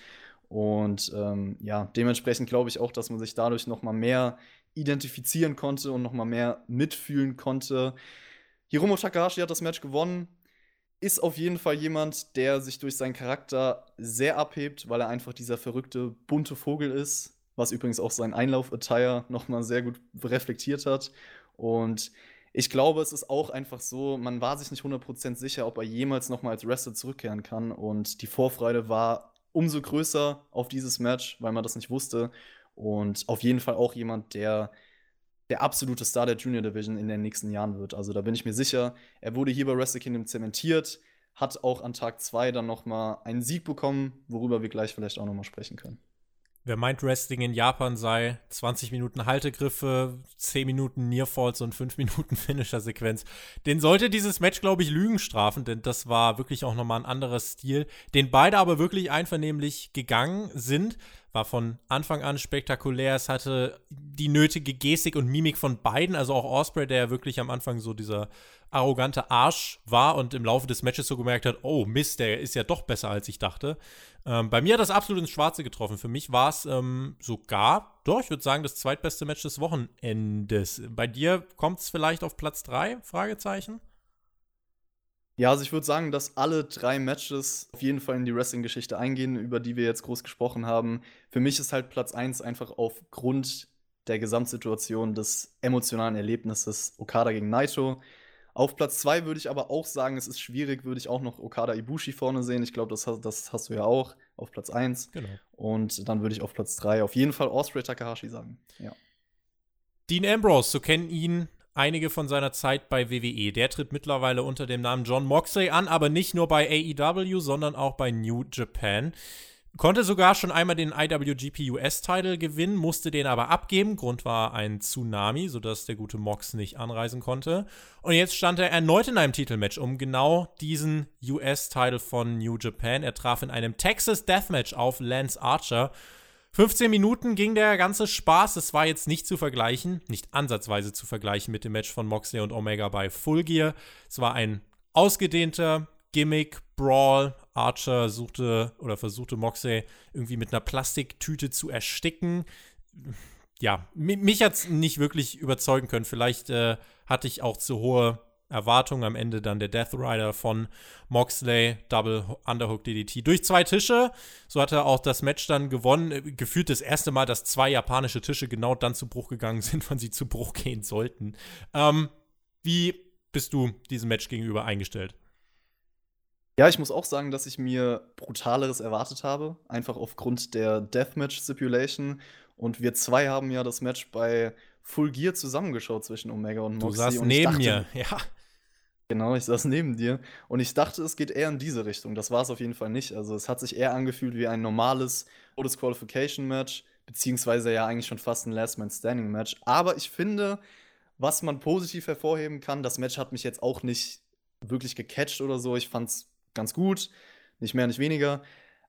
Und ähm, ja, dementsprechend glaube ich auch, dass man sich dadurch noch mal mehr identifizieren konnte und noch mal mehr mitfühlen konnte. Hiromo Takahashi hat das Match gewonnen. Ist auf jeden Fall jemand, der sich durch seinen Charakter sehr abhebt, weil er einfach dieser verrückte, bunte Vogel ist. Was übrigens auch sein Einlauf-Attire noch mal sehr gut reflektiert hat. Und ich glaube, es ist auch einfach so, man war sich nicht 100% sicher, ob er jemals nochmal als Wrestler zurückkehren kann. Und die Vorfreude war umso größer auf dieses Match, weil man das nicht wusste. Und auf jeden Fall auch jemand, der der absolute Star der Junior Division in den nächsten Jahren wird. Also da bin ich mir sicher. Er wurde hier bei Wrestle Kingdom zementiert, hat auch an Tag 2 dann noch mal einen Sieg bekommen, worüber wir gleich vielleicht auch noch mal sprechen können. Wer meint, Wrestling in Japan sei 20 Minuten Haltegriffe, 10 Minuten Nearfalls und 5 Minuten Finisher-Sequenz, den sollte dieses Match, glaube ich, Lügen strafen, denn das war wirklich auch nochmal ein anderer Stil, den beide aber wirklich einvernehmlich gegangen sind. War von Anfang an spektakulär. Es hatte die nötige Gestik und Mimik von beiden, also auch Osprey, der ja wirklich am Anfang so dieser arrogante Arsch war und im Laufe des Matches so gemerkt hat, oh Mist, der ist ja doch besser, als ich dachte. Ähm, bei mir hat das absolut ins Schwarze getroffen. Für mich war es ähm, sogar, doch, ich würde sagen, das zweitbeste Match des Wochenendes. Bei dir kommt es vielleicht auf Platz 3? Fragezeichen. Ja, also ich würde sagen, dass alle drei Matches auf jeden Fall in die Wrestling-Geschichte eingehen, über die wir jetzt groß gesprochen haben. Für mich ist halt Platz 1 einfach aufgrund der Gesamtsituation des emotionalen Erlebnisses Okada gegen Naito. Auf Platz 2 würde ich aber auch sagen, es ist schwierig, würde ich auch noch Okada Ibushi vorne sehen. Ich glaube, das, das, hast du ja auch auf Platz 1. Genau. Und dann würde ich auf Platz 3 auf jeden Fall Osprey Takahashi sagen. Ja. Dean Ambrose, so kennen ihn einige von seiner Zeit bei WWE. Der tritt mittlerweile unter dem Namen John Moxley an, aber nicht nur bei AEW, sondern auch bei New Japan. Konnte sogar schon einmal den IWGP US-Title gewinnen, musste den aber abgeben. Grund war ein Tsunami, sodass der gute Mox nicht anreisen konnte. Und jetzt stand er erneut in einem Titelmatch um genau diesen US-Title von New Japan. Er traf in einem Texas Deathmatch auf Lance Archer. 15 Minuten ging der ganze Spaß. Es war jetzt nicht zu vergleichen, nicht ansatzweise zu vergleichen mit dem Match von Moxley und Omega bei Full Gear. Es war ein ausgedehnter Gimmick, Brawl, Archer suchte oder versuchte Moxley irgendwie mit einer Plastiktüte zu ersticken. Ja, mich hat es nicht wirklich überzeugen können. Vielleicht äh, hatte ich auch zu hohe Erwartungen. Am Ende dann der Death Rider von Moxley, Double Underhook DDT durch zwei Tische. So hat er auch das Match dann gewonnen. Gefühlt das erste Mal, dass zwei japanische Tische genau dann zu Bruch gegangen sind, wann sie zu Bruch gehen sollten. Ähm, wie bist du diesem Match gegenüber eingestellt? Ja, ich muss auch sagen, dass ich mir Brutaleres erwartet habe, einfach aufgrund der Deathmatch-Stipulation. Und wir zwei haben ja das Match bei Full Gear zusammengeschaut zwischen Omega und Moxley. Du saßt neben dachte, mir, ja. Genau, ich saß neben dir. Und ich dachte, es geht eher in diese Richtung. Das war es auf jeden Fall nicht. Also es hat sich eher angefühlt wie ein normales Disqualification-Match, beziehungsweise ja eigentlich schon fast ein Last-Man-Standing-Match. Aber ich finde, was man positiv hervorheben kann, das Match hat mich jetzt auch nicht wirklich gecatcht oder so. Ich fand's ganz gut, nicht mehr, nicht weniger.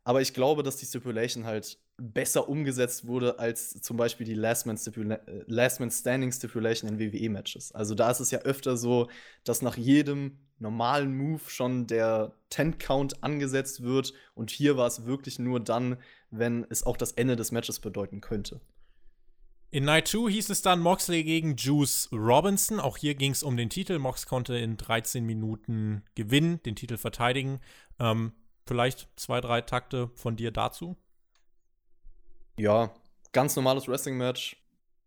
Aber ich glaube, dass die Stipulation halt besser umgesetzt wurde als zum Beispiel die Last Man, Stipula Last Man Standing Stipulation in WWE-Matches. Also da ist es ja öfter so, dass nach jedem normalen Move schon der Ten-Count angesetzt wird und hier war es wirklich nur dann, wenn es auch das Ende des Matches bedeuten könnte. In Night 2 hieß es dann Moxley gegen Juice Robinson. Auch hier ging es um den Titel. Mox konnte in 13 Minuten gewinnen, den Titel verteidigen. Ähm, vielleicht zwei, drei Takte von dir dazu? Ja, ganz normales Wrestling-Match.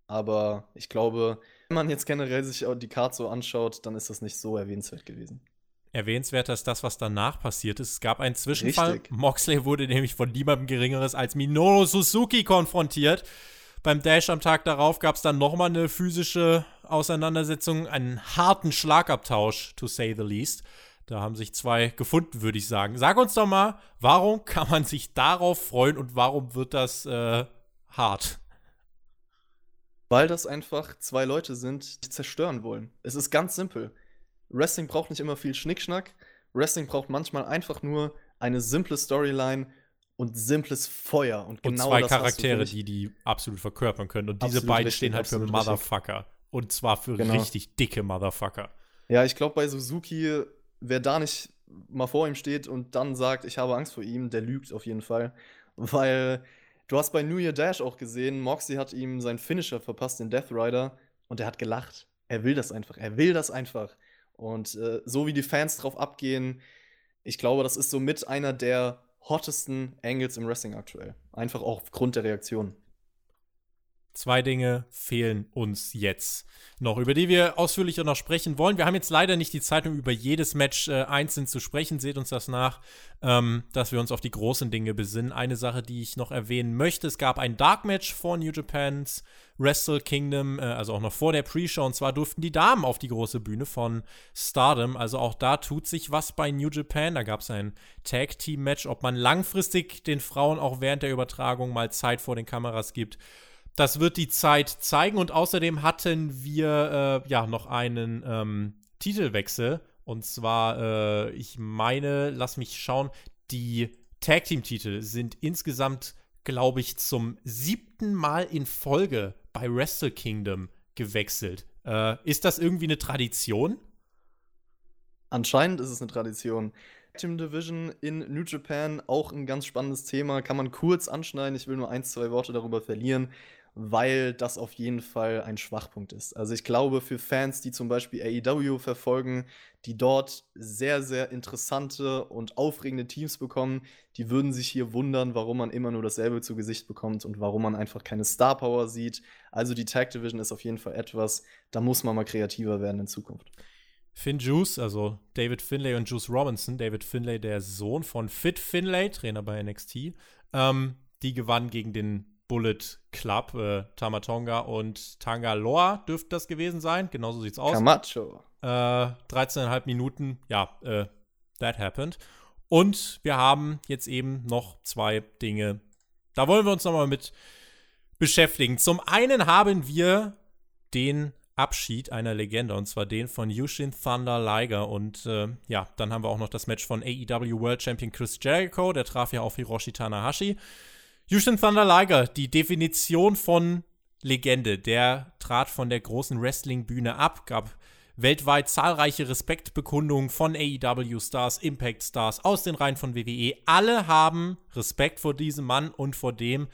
Aber ich glaube, wenn man jetzt generell sich die Karte so anschaut, dann ist das nicht so erwähnenswert gewesen. Erwähnenswerter ist das, was danach passiert ist. Es gab einen Zwischenfall. Richtig. Moxley wurde nämlich von niemandem Geringeres als Minoru Suzuki konfrontiert. Beim Dash am Tag darauf gab es dann nochmal eine physische Auseinandersetzung, einen harten Schlagabtausch, to say the least. Da haben sich zwei gefunden, würde ich sagen. Sag uns doch mal, warum kann man sich darauf freuen und warum wird das äh, hart? Weil das einfach zwei Leute sind, die zerstören wollen. Es ist ganz simpel. Wrestling braucht nicht immer viel Schnickschnack. Wrestling braucht manchmal einfach nur eine simple Storyline und simples Feuer. Und, genau und zwei Charaktere, die die absolut verkörpern können. Und diese beiden richtig, stehen halt für Motherfucker. Richtig. Und zwar für genau. richtig dicke Motherfucker. Ja, ich glaube, bei Suzuki, wer da nicht mal vor ihm steht und dann sagt, ich habe Angst vor ihm, der lügt auf jeden Fall. Weil Du hast bei New Year Dash auch gesehen, Moxie hat ihm seinen Finisher verpasst, den Death Rider, und er hat gelacht. Er will das einfach. Er will das einfach. Und äh, so wie die Fans drauf abgehen, ich glaube, das ist so mit einer der hottesten Angles im Wrestling aktuell. Einfach auch aufgrund der Reaktion. Zwei Dinge fehlen uns jetzt noch, über die wir ausführlicher noch sprechen wollen. Wir haben jetzt leider nicht die Zeit, um über jedes Match äh, einzeln zu sprechen. Seht uns das nach, ähm, dass wir uns auf die großen Dinge besinnen. Eine Sache, die ich noch erwähnen möchte: Es gab ein Dark Match vor New Japans Wrestle Kingdom, äh, also auch noch vor der Pre-Show. Und zwar durften die Damen auf die große Bühne von Stardom. Also auch da tut sich was bei New Japan. Da gab es ein Tag-Team-Match. Ob man langfristig den Frauen auch während der Übertragung mal Zeit vor den Kameras gibt das wird die Zeit zeigen. Und außerdem hatten wir äh, ja noch einen ähm, Titelwechsel. Und zwar, äh, ich meine, lass mich schauen, die Tag Team-Titel sind insgesamt, glaube ich, zum siebten Mal in Folge bei Wrestle Kingdom gewechselt. Äh, ist das irgendwie eine Tradition? Anscheinend ist es eine Tradition. Team Division in New Japan, auch ein ganz spannendes Thema, kann man kurz anschneiden. Ich will nur ein, zwei Worte darüber verlieren weil das auf jeden Fall ein Schwachpunkt ist. Also ich glaube, für Fans, die zum Beispiel AEW verfolgen, die dort sehr, sehr interessante und aufregende Teams bekommen, die würden sich hier wundern, warum man immer nur dasselbe zu Gesicht bekommt und warum man einfach keine Star Power sieht. Also die Tag Division ist auf jeden Fall etwas, da muss man mal kreativer werden in Zukunft. Finn Juice, also David Finlay und Juice Robinson, David Finlay, der Sohn von Fit Finlay, Trainer bei NXT, ähm, die gewannen gegen den Bullet Club, äh, Tamatonga und Tangaloa dürfte das gewesen sein. Genauso sieht's aus. Camacho. Äh, 13,5 Minuten, ja, äh, that happened. Und wir haben jetzt eben noch zwei Dinge. Da wollen wir uns nochmal mit beschäftigen. Zum einen haben wir den Abschied einer Legende, und zwar den von Yushin Thunder Liger. Und äh, ja, dann haben wir auch noch das Match von AEW World Champion Chris Jericho, der traf ja auf Hiroshi Tanahashi. Houston Thunder Liger, die Definition von Legende, der trat von der großen Wrestling-Bühne ab, gab weltweit zahlreiche Respektbekundungen von AEW-Stars, Impact-Stars aus den Reihen von WWE. Alle haben Respekt vor diesem Mann und vor dem,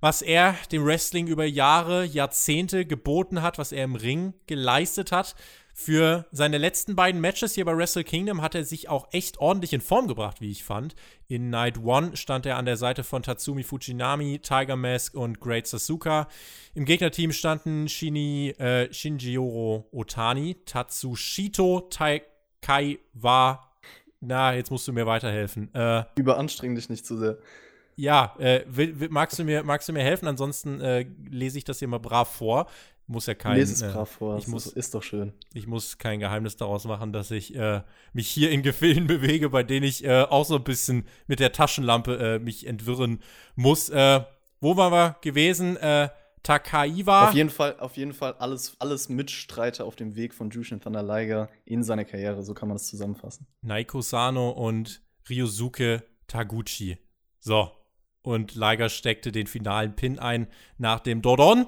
was er dem Wrestling über Jahre, Jahrzehnte geboten hat, was er im Ring geleistet hat. Für seine letzten beiden Matches hier bei Wrestle Kingdom hat er sich auch echt ordentlich in Form gebracht, wie ich fand. In Night One stand er an der Seite von Tatsumi Fujinami, Tiger Mask und Great Sasuka. Im Gegnerteam standen Shini, äh, Shinjioro Otani, Tatsushito Taikaiwa. Na, jetzt musst du mir weiterhelfen. Äh, Überanstreng dich nicht zu sehr. Ja, äh, will, will, magst, du mir, magst du mir helfen? Ansonsten äh, lese ich das hier mal brav vor muss ja kein. Lese es brav äh, vor. Ich muss, ist doch schön. Ich muss kein Geheimnis daraus machen, dass ich äh, mich hier in Gefilden bewege, bei denen ich äh, auch so ein bisschen mit der Taschenlampe äh, mich entwirren muss. Äh, wo waren wir gewesen? Äh, Takaiwa. Auf jeden Fall, auf jeden Fall alles, alles Mitstreiter auf dem Weg von Jushin Thunder Liger in seiner Karriere. So kann man das zusammenfassen. Naiko Sano und Ryosuke Taguchi. So. Und Liger steckte den finalen Pin ein nach dem Dodon.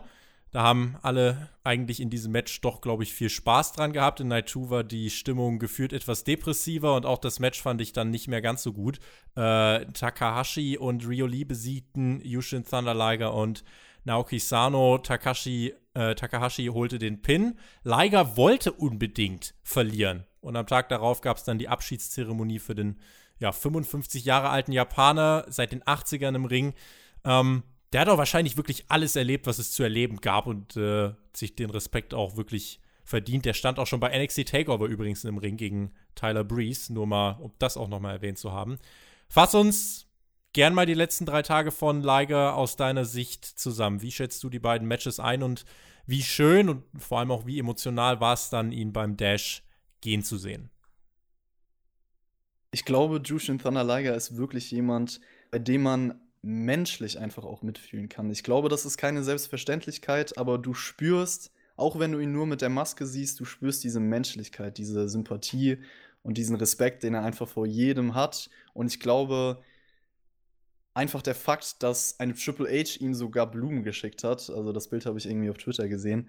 Da haben alle eigentlich in diesem Match doch, glaube ich, viel Spaß dran gehabt. In Night 2 war die Stimmung gefühlt etwas depressiver und auch das Match fand ich dann nicht mehr ganz so gut. Äh, Takahashi und Ryo Lee besiegten Yushin Thunder Liger und Naoki Sano. Takashi, äh, Takahashi holte den Pin. Liger wollte unbedingt verlieren. Und am Tag darauf gab es dann die Abschiedszeremonie für den ja, 55 Jahre alten Japaner seit den 80ern im Ring. Ähm, der hat auch wahrscheinlich wirklich alles erlebt, was es zu erleben gab und äh, sich den Respekt auch wirklich verdient. Der stand auch schon bei NXT Takeover übrigens im Ring gegen Tyler Breeze, nur mal, um das auch nochmal erwähnt zu haben. Fass uns gern mal die letzten drei Tage von Liger aus deiner Sicht zusammen. Wie schätzt du die beiden Matches ein und wie schön und vor allem auch wie emotional war es dann, ihn beim Dash gehen zu sehen? Ich glaube, Jushin Thunder Liger ist wirklich jemand, bei dem man menschlich einfach auch mitfühlen kann. Ich glaube, das ist keine Selbstverständlichkeit, aber du spürst, auch wenn du ihn nur mit der Maske siehst, du spürst diese Menschlichkeit, diese Sympathie und diesen Respekt, den er einfach vor jedem hat. Und ich glaube, einfach der Fakt, dass eine Triple H ihm sogar Blumen geschickt hat, also das Bild habe ich irgendwie auf Twitter gesehen,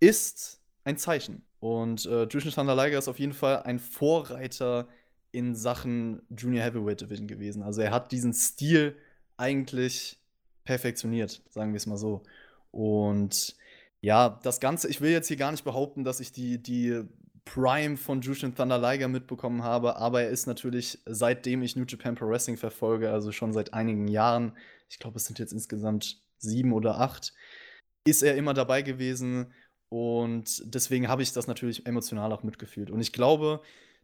ist ein Zeichen. Und äh, Jushin Thunder Liger ist auf jeden Fall ein Vorreiter in Sachen Junior Heavyweight Division gewesen. Also er hat diesen Stil eigentlich perfektioniert, sagen wir es mal so. Und ja, das Ganze, ich will jetzt hier gar nicht behaupten, dass ich die, die Prime von Jushin Thunder Liger mitbekommen habe, aber er ist natürlich, seitdem ich New Japan Pro Wrestling verfolge, also schon seit einigen Jahren, ich glaube, es sind jetzt insgesamt sieben oder acht, ist er immer dabei gewesen und deswegen habe ich das natürlich emotional auch mitgefühlt. Und ich glaube,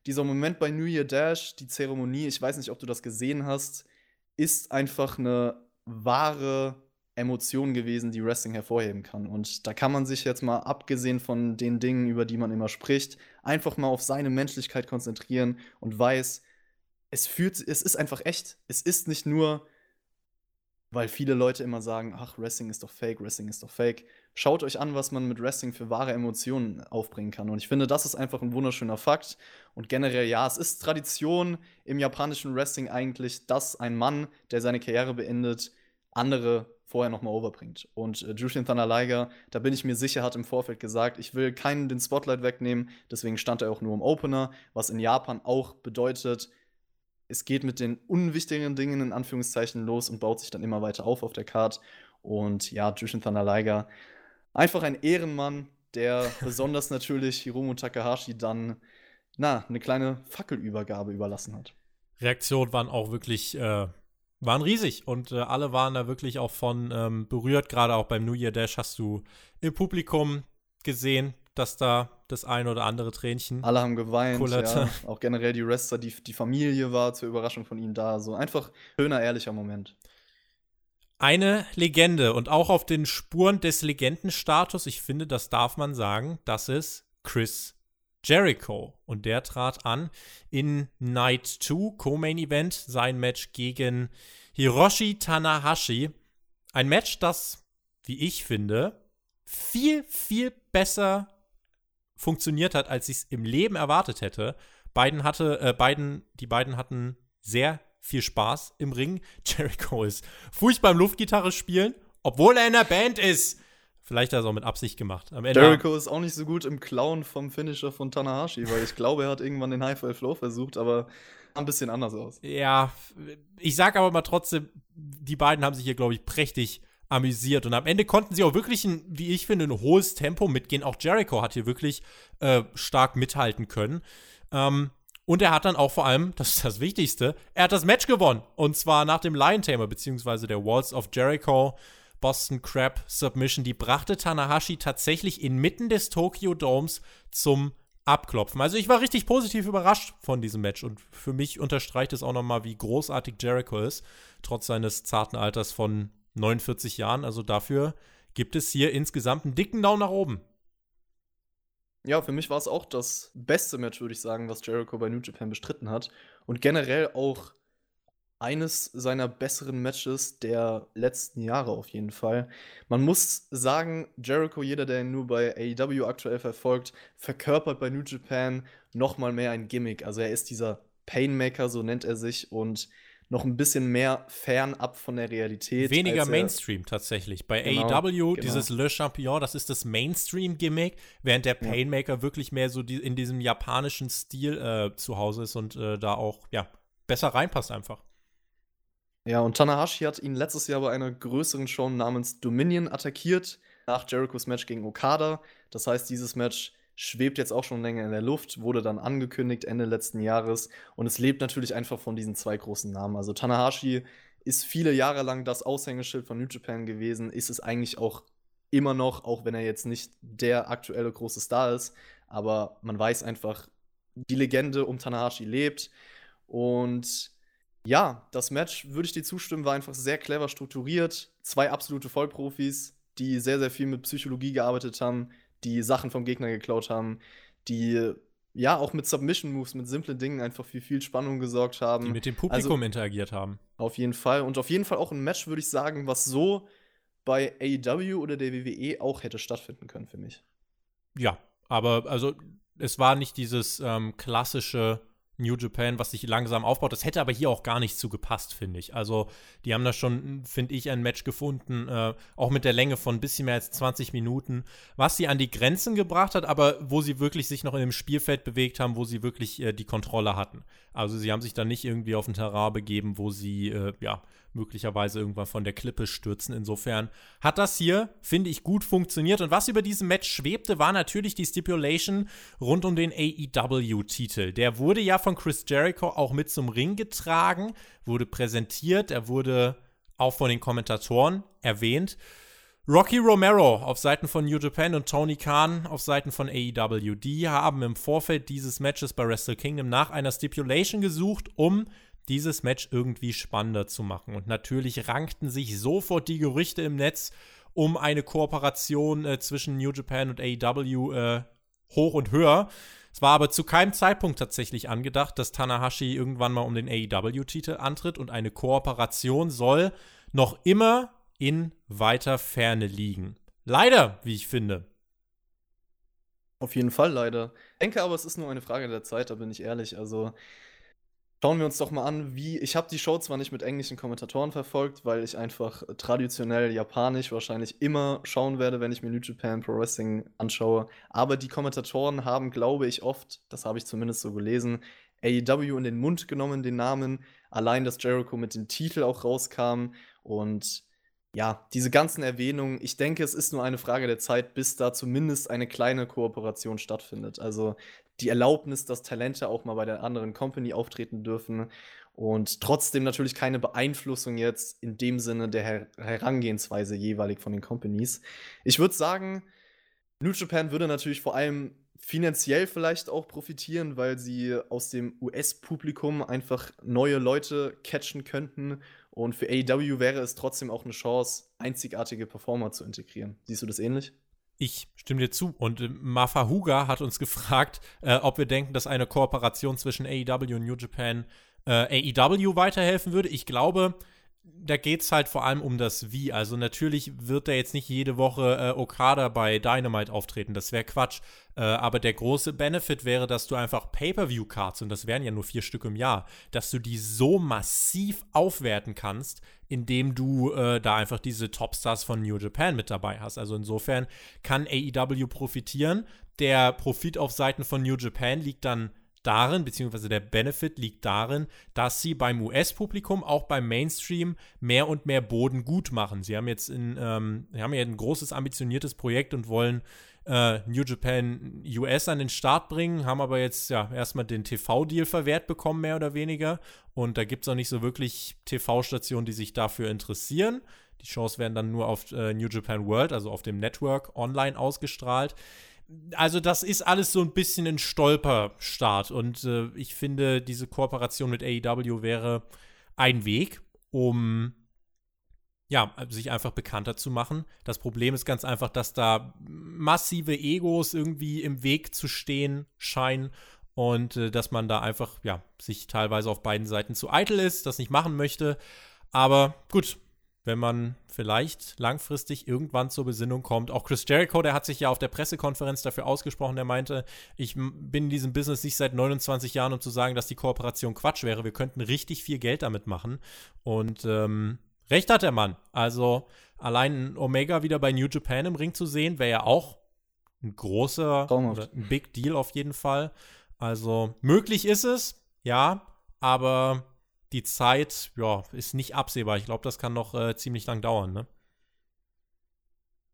dieser Moment bei New Year Dash, die Zeremonie, ich weiß nicht, ob du das gesehen hast, ist einfach eine wahre Emotion gewesen, die Wrestling hervorheben kann. Und da kann man sich jetzt mal, abgesehen von den Dingen, über die man immer spricht, einfach mal auf seine Menschlichkeit konzentrieren und weiß, es fühlt, es ist einfach echt. Es ist nicht nur, weil viele Leute immer sagen, ach, Wrestling ist doch fake, Wrestling ist doch fake. Schaut euch an, was man mit Wrestling für wahre Emotionen aufbringen kann. Und ich finde, das ist einfach ein wunderschöner Fakt. Und generell, ja, es ist Tradition im japanischen Wrestling eigentlich, dass ein Mann, der seine Karriere beendet, andere vorher nochmal overbringt. Und äh, Jushin Thunder Liger, da bin ich mir sicher, hat im Vorfeld gesagt, ich will keinen den Spotlight wegnehmen, deswegen stand er auch nur im Opener, was in Japan auch bedeutet, es geht mit den unwichtigen Dingen in Anführungszeichen los und baut sich dann immer weiter auf auf der Card. Und ja, Jushin Thunder Liger, einfach ein Ehrenmann, der besonders natürlich Hiromu Takahashi dann, na, eine kleine Fackelübergabe überlassen hat. Reaktionen waren auch wirklich, äh, waren riesig und äh, alle waren da wirklich auch von ähm, berührt. Gerade auch beim New Year Dash hast du im Publikum gesehen, dass da das ein oder andere Tränchen. Alle haben geweint, ja. Auch generell die Wrestler, die, die Familie war zur Überraschung von ihnen da. So einfach schöner, ehrlicher Moment. Eine Legende und auch auf den Spuren des Legendenstatus, ich finde, das darf man sagen, das ist Chris Jericho. Und der trat an in Night 2, Co-Main Event, sein Match gegen Hiroshi Tanahashi. Ein Match, das, wie ich finde, viel, viel besser funktioniert hat, als ich es im Leben erwartet hätte. Beiden hatte, äh, beiden, die beiden hatten sehr viel Spaß im Ring. Jericho ist furchtbar im Luftgitarre spielen, obwohl er in der Band ist. Vielleicht hat er es auch mit Absicht gemacht. Jericho ist auch nicht so gut im Klauen vom Finisher von Tanahashi, weil ich glaube, er hat irgendwann den High Five Flow versucht, aber ein bisschen anders aus. Ja, ich sag aber mal trotzdem, die beiden haben sich hier, glaube ich, prächtig amüsiert. Und am Ende konnten sie auch wirklich, ein, wie ich finde, ein hohes Tempo mitgehen. Auch Jericho hat hier wirklich äh, stark mithalten können. Ähm, und er hat dann auch vor allem, das ist das Wichtigste, er hat das Match gewonnen. Und zwar nach dem Lion Tamer, beziehungsweise der Walls of Jericho. Boston Crab Submission, die brachte Tanahashi tatsächlich inmitten des Tokyo Domes zum Abklopfen. Also ich war richtig positiv überrascht von diesem Match und für mich unterstreicht es auch nochmal, wie großartig Jericho ist, trotz seines zarten Alters von 49 Jahren. Also dafür gibt es hier insgesamt einen dicken Daumen nach oben. Ja, für mich war es auch das beste Match, würde ich sagen, was Jericho bei New Japan bestritten hat. Und generell auch eines seiner besseren Matches der letzten Jahre auf jeden Fall. Man muss sagen, Jericho, jeder, der ihn nur bei AEW aktuell verfolgt, verkörpert bei New Japan noch mal mehr ein Gimmick. Also er ist dieser Painmaker, so nennt er sich, und noch ein bisschen mehr fernab von der Realität. Weniger Mainstream tatsächlich. Bei genau, AEW, genau. dieses Le Champion, das ist das Mainstream-Gimmick, während der Painmaker ja. wirklich mehr so die, in diesem japanischen Stil äh, zu Hause ist und äh, da auch ja, besser reinpasst einfach. Ja, und Tanahashi hat ihn letztes Jahr bei einer größeren Show namens Dominion attackiert, nach Jerichos Match gegen Okada. Das heißt, dieses Match schwebt jetzt auch schon länger in der Luft, wurde dann angekündigt Ende letzten Jahres und es lebt natürlich einfach von diesen zwei großen Namen. Also Tanahashi ist viele Jahre lang das Aushängeschild von New Japan gewesen, ist es eigentlich auch immer noch, auch wenn er jetzt nicht der aktuelle große Star ist, aber man weiß einfach, die Legende um Tanahashi lebt und Ja, das Match, würde ich dir zustimmen, war einfach sehr clever strukturiert. Zwei absolute Vollprofis, die sehr, sehr viel mit Psychologie gearbeitet haben, die Sachen vom Gegner geklaut haben, die ja auch mit Submission Moves, mit simplen Dingen einfach für viel Spannung gesorgt haben. Die mit dem Publikum also, interagiert haben. Auf jeden Fall. Und auf jeden Fall auch ein Match, würde ich sagen, was so bei AEW oder der WWE auch hätte stattfinden können für mich. Ja, aber also es war nicht dieses ähm, klassische New Japan, was sich langsam aufbaut. Das hätte aber hier auch gar nicht zu gepasst, finde ich. Also, die haben da schon, finde ich, ein Match gefunden, äh, auch mit der Länge von ein bisschen mehr als 20 Minuten, was sie an die Grenzen gebracht hat, aber wo sie wirklich sich noch in dem Spielfeld bewegt haben, wo sie wirklich äh, die Kontrolle hatten. Also, sie haben sich da nicht irgendwie auf ein Terrain begeben, wo sie, äh, ja, möglicherweise irgendwann von der Klippe stürzen. Insofern hat das hier, finde ich, gut funktioniert. Und was über diesem Match schwebte, war natürlich die Stipulation rund um den AEW-Titel. Der wurde ja von Chris Jericho auch mit zum Ring getragen, wurde präsentiert, er wurde auch von den Kommentatoren erwähnt. Rocky Romero auf Seiten von New Japan und Tony Khan auf Seiten von AEW, die haben im Vorfeld dieses Matches bei Wrestle Kingdom nach einer Stipulation gesucht, um dieses Match irgendwie spannender zu machen. Und natürlich rankten sich sofort die Gerüchte im Netz um eine Kooperation äh, zwischen New Japan und AEW äh, hoch und höher. Es war aber zu keinem Zeitpunkt tatsächlich angedacht, dass Tanahashi irgendwann mal um den AEW-Titel antritt und eine Kooperation soll noch immer in weiter Ferne liegen. Leider, wie ich finde. Auf jeden Fall leider. Ich denke aber, es ist nur eine Frage der Zeit, da bin ich ehrlich. Also, Schauen wir uns doch mal an, wie. Ich habe die Show zwar nicht mit englischen Kommentatoren verfolgt, weil ich einfach traditionell japanisch wahrscheinlich immer schauen werde, wenn ich mir New Japan Pro Wrestling anschaue. Aber die Kommentatoren haben, glaube ich, oft, das habe ich zumindest so gelesen, AEW in den Mund genommen, den Namen. Allein, dass Jericho mit dem Titel auch rauskam. Und ja, diese ganzen Erwähnungen, ich denke, es ist nur eine Frage der Zeit, bis da zumindest eine kleine Kooperation stattfindet. Also die Erlaubnis, dass Talente auch mal bei der anderen Company auftreten dürfen und trotzdem natürlich keine Beeinflussung jetzt in dem Sinne der Her Herangehensweise jeweilig von den Companies. Ich würde sagen, New Japan würde natürlich vor allem finanziell vielleicht auch profitieren, weil sie aus dem US-Publikum einfach neue Leute catchen könnten. Und für AEW wäre es trotzdem auch eine Chance, einzigartige Performer zu integrieren. Siehst du das ähnlich? Ich stimme dir zu. Und äh, Mafahuga hat uns gefragt, äh, ob wir denken, dass eine Kooperation zwischen AEW und New Japan äh, AEW weiterhelfen würde. Ich glaube, da geht es halt vor allem um das Wie. Also natürlich wird er jetzt nicht jede Woche äh, Okada bei Dynamite auftreten, das wäre Quatsch. Äh, aber der große Benefit wäre, dass du einfach Pay-per-view-Cards, und das wären ja nur vier Stück im Jahr, dass du die so massiv aufwerten kannst, indem du äh, da einfach diese Topstars von New Japan mit dabei hast. Also insofern kann AEW profitieren. Der Profit auf Seiten von New Japan liegt dann darin, beziehungsweise der Benefit liegt darin, dass sie beim US-Publikum, auch beim Mainstream, mehr und mehr Boden gut machen. Sie haben jetzt in, ähm, haben ja ein großes, ambitioniertes Projekt und wollen äh, New Japan US an den Start bringen, haben aber jetzt ja erstmal den TV-Deal verwehrt bekommen, mehr oder weniger. Und da gibt es auch nicht so wirklich TV-Stationen, die sich dafür interessieren. Die Shows werden dann nur auf äh, New Japan World, also auf dem Network, online ausgestrahlt also das ist alles so ein bisschen ein Stolperstart und äh, ich finde, diese Kooperation mit AEW wäre ein Weg, um ja, sich einfach bekannter zu machen. Das Problem ist ganz einfach, dass da massive Egos irgendwie im Weg zu stehen scheinen und äh, dass man da einfach, ja, sich teilweise auf beiden Seiten zu eitel ist, das nicht machen möchte. Aber gut, wenn man vielleicht langfristig irgendwann zur Besinnung kommt. Auch Chris Jericho, der hat sich ja auf der Pressekonferenz dafür ausgesprochen, der meinte, ich bin in diesem Business nicht seit 29 Jahren, um zu sagen, dass die Kooperation Quatsch wäre. Wir könnten richtig viel Geld damit machen. Und ähm, recht hat der Mann. Also allein Omega wieder bei New Japan im Ring zu sehen, wäre ja auch ein großer, ein Big Deal auf jeden Fall. Also möglich ist es, ja, aber die Zeit, ja, ist nicht absehbar. Ich glaube, das kann noch äh, ziemlich lang dauern, ne?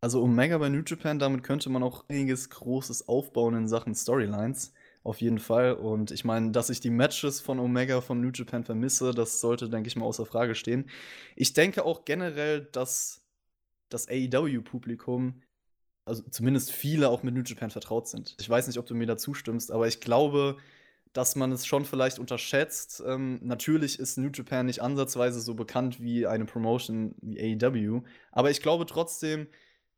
Also Omega bei New Japan, damit könnte man auch einiges Großes aufbauen in Sachen Storylines. Auf jeden Fall. Und ich meine, dass ich die Matches von Omega von New Japan vermisse, das sollte, denke ich mal, außer Frage stehen. Ich denke auch generell, dass das AEW-Publikum, also zumindest viele auch mit New Japan vertraut sind. Ich weiß nicht, ob du mir da zustimmst, aber ich glaube, dass man es schon vielleicht unterschätzt. Ähm, natürlich ist New Japan nicht ansatzweise so bekannt wie eine Promotion wie AEW, aber ich glaube trotzdem,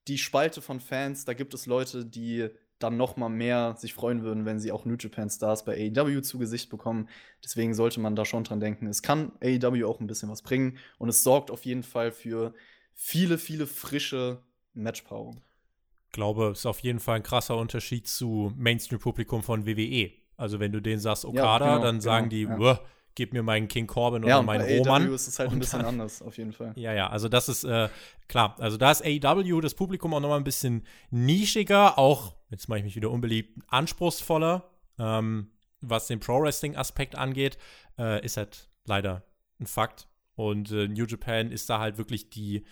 die Spalte von Fans, da gibt es Leute, die dann noch mal mehr sich freuen würden, wenn sie auch New Japan Stars bei AEW zu Gesicht bekommen. Deswegen sollte man da schon dran denken. Es kann AEW auch ein bisschen was bringen und es sorgt auf jeden Fall für viele, viele frische Matchpaarungen. Ich glaube, es ist auf jeden Fall ein krasser Unterschied zu Mainstream-Publikum von WWE. Also wenn du denen sagst Okada, ja, genau, dann sagen genau, die, ja gib mir meinen King Corbin oder ja, meinen bei Roman. AEW ist es halt ein bisschen dann, anders, auf jeden Fall. Ja, ja, also das ist äh, klar. Also da ist AEW, das Publikum auch nochmal ein bisschen nischiger, auch, jetzt mache ich mich wieder unbeliebt, anspruchsvoller, ähm, was den Pro-Wrestling-Aspekt angeht, äh, ist halt leider ein Fakt. Und äh, New Japan ist da halt wirklich die,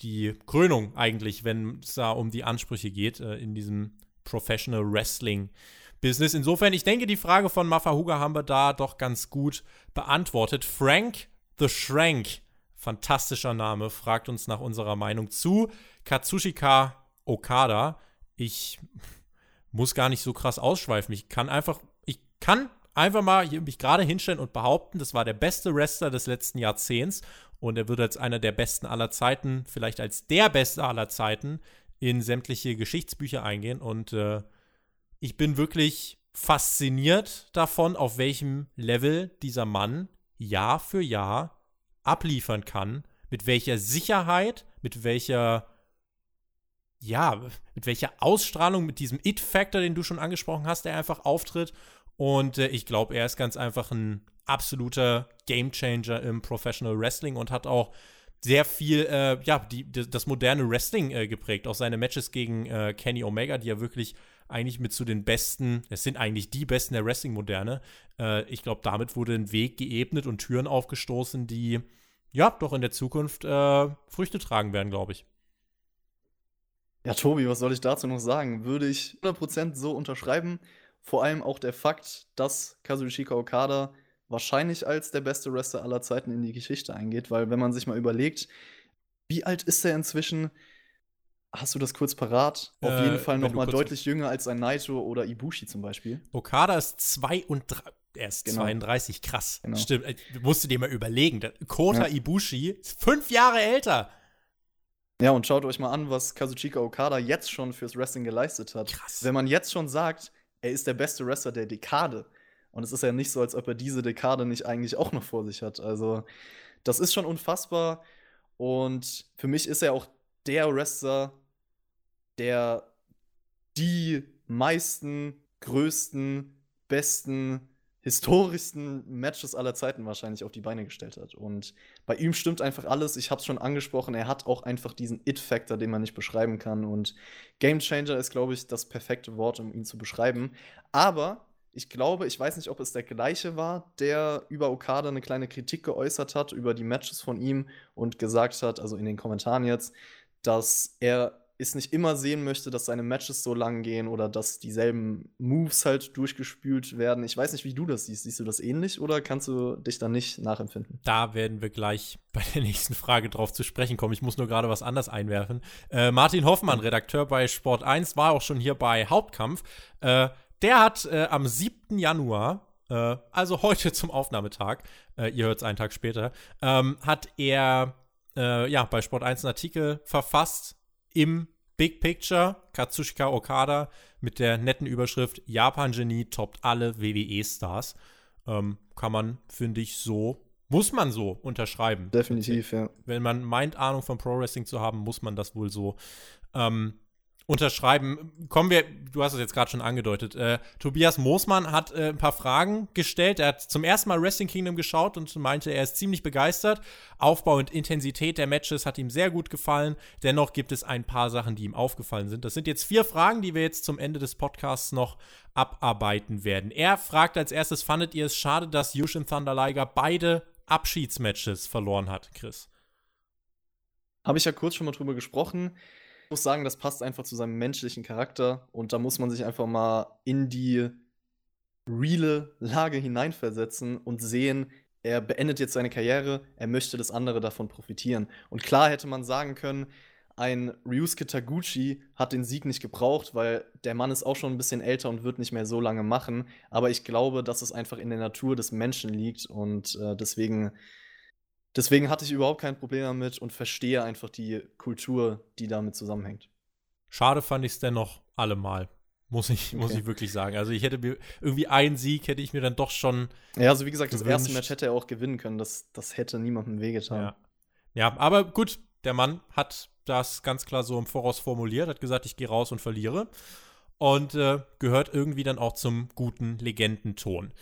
die Krönung eigentlich, wenn es da um die Ansprüche geht äh, in diesem Professional Wrestling. Business. Insofern, ich denke, die Frage von Mafahuga haben wir da doch ganz gut beantwortet. Frank the Shrank, fantastischer Name, fragt uns nach unserer Meinung zu Katsushika Okada. Ich muss gar nicht so krass ausschweifen. Ich kann einfach, ich kann einfach mal mich gerade hinstellen und behaupten, das war der beste Wrestler des letzten Jahrzehnts und er wird als einer der besten aller Zeiten, vielleicht als der beste aller Zeiten, in sämtliche Geschichtsbücher eingehen und äh, ich bin wirklich fasziniert davon, auf welchem Level dieser Mann Jahr für Jahr abliefern kann, mit welcher Sicherheit, mit welcher ja, mit welcher Ausstrahlung, mit diesem It-Factor, den du schon angesprochen hast, der einfach auftritt. Und äh, ich glaube, er ist ganz einfach ein absoluter Gamechanger im Professional Wrestling und hat auch sehr viel, äh, ja, die, das moderne Wrestling äh, geprägt. Auch seine Matches gegen äh, Kenny Omega, die ja wirklich eigentlich mit zu den besten, es sind eigentlich die besten der Wrestling-Moderne. Äh, ich glaube, damit wurde ein Weg geebnet und Türen aufgestoßen, die ja doch in der Zukunft äh, Früchte tragen werden, glaube ich. Ja, Tobi, was soll ich dazu noch sagen? Würde ich 100% so unterschreiben. Vor allem auch der Fakt, dass Kazuchika Okada wahrscheinlich als der beste Wrestler aller Zeiten in die Geschichte eingeht, weil wenn man sich mal überlegt, wie alt ist er inzwischen? Hast du das kurz parat? Auf äh, jeden Fall noch mal deutlich jünger als ein Naito oder Ibushi zum Beispiel. Okada ist 32. Er ist genau. 32, krass. Genau. Stimmt, äh, musst du dir mal überlegen. Kota ja. Ibushi ist fünf Jahre älter. Ja, und schaut euch mal an, was Kazuchika Okada jetzt schon fürs Wrestling geleistet hat. Krass. Wenn man jetzt schon sagt, er ist der beste Wrestler der Dekade. Und es ist ja nicht so, als ob er diese Dekade nicht eigentlich auch noch vor sich hat. Also, das ist schon unfassbar. Und für mich ist er auch der Wrestler, der die meisten, größten, besten, historischsten Matches aller Zeiten wahrscheinlich auf die Beine gestellt hat. Und bei ihm stimmt einfach alles. Ich habe es schon angesprochen. Er hat auch einfach diesen It-Factor, den man nicht beschreiben kann. Und Game Changer ist, glaube ich, das perfekte Wort, um ihn zu beschreiben. Aber ich glaube, ich weiß nicht, ob es der gleiche war, der über Okada eine kleine Kritik geäußert hat, über die Matches von ihm und gesagt hat, also in den Kommentaren jetzt, dass er es nicht immer sehen möchte, dass seine Matches so lang gehen oder dass dieselben Moves halt durchgespült werden. Ich weiß nicht, wie du das siehst. Siehst du das ähnlich oder kannst du dich da nicht nachempfinden? Da werden wir gleich bei der nächsten Frage drauf zu sprechen kommen. Ich muss nur gerade was anders einwerfen. Äh, Martin Hoffmann, Redakteur bei Sport 1, war auch schon hier bei Hauptkampf. Äh, der hat äh, am 7. Januar äh, also heute zum Aufnahmetag, äh, ihr hört es einen Tag später, ähm, hat er äh, ja bei Sport 1 einen Artikel verfasst im Big Picture Katsushika Okada mit der netten Überschrift Japan-Genie toppt alle WWE-Stars. Ähm, kann man, finde ich, so, muss man so unterschreiben. Definitiv, ja. Wenn man meint, Ahnung von Pro Wrestling zu haben, muss man das wohl so ähm, unterschreiben. Kommen wir, du hast es jetzt gerade schon angedeutet. Äh, Tobias Moosmann hat äh, ein paar Fragen gestellt. Er hat zum ersten Mal Wrestling Kingdom geschaut und meinte, er ist ziemlich begeistert. Aufbau und Intensität der Matches hat ihm sehr gut gefallen. Dennoch gibt es ein paar Sachen, die ihm aufgefallen sind. Das sind jetzt vier Fragen, die wir jetzt zum Ende des Podcasts noch abarbeiten werden. Er fragt als erstes: Fandet ihr es schade, dass Yushin Thunder Liger beide Abschiedsmatches verloren hat, Chris? Habe ich ja kurz schon mal drüber gesprochen muss sagen, das passt einfach zu seinem menschlichen Charakter und da muss man sich einfach mal in die reale Lage hineinversetzen und sehen, er beendet jetzt seine Karriere, er möchte, dass andere davon profitieren. Und klar hätte man sagen können, ein Ryusuke Taguchi hat den Sieg nicht gebraucht, weil der Mann ist auch schon ein bisschen älter und wird nicht mehr so lange machen. Aber ich glaube, dass es einfach in der Natur des Menschen liegt und äh, deswegen, deswegen hatte ich überhaupt kein Problem damit und verstehe einfach die Kultur, die damit zusammenhängt. Schade fand ich es dennoch allemal. Muss ich, muss ich wirklich sagen. Also ich hätte mir irgendwie einen Sieg hätte ich mir dann doch schon. Ja, also wie gesagt, gewünscht. das erste Match hätte er auch gewinnen können. Das, das hätte niemandem wehgetan. Ja. ja, aber gut, der Mann hat das ganz klar so im Voraus formuliert, hat gesagt, ich gehe raus und verliere. Und äh, gehört irgendwie dann auch zum guten Legendenton.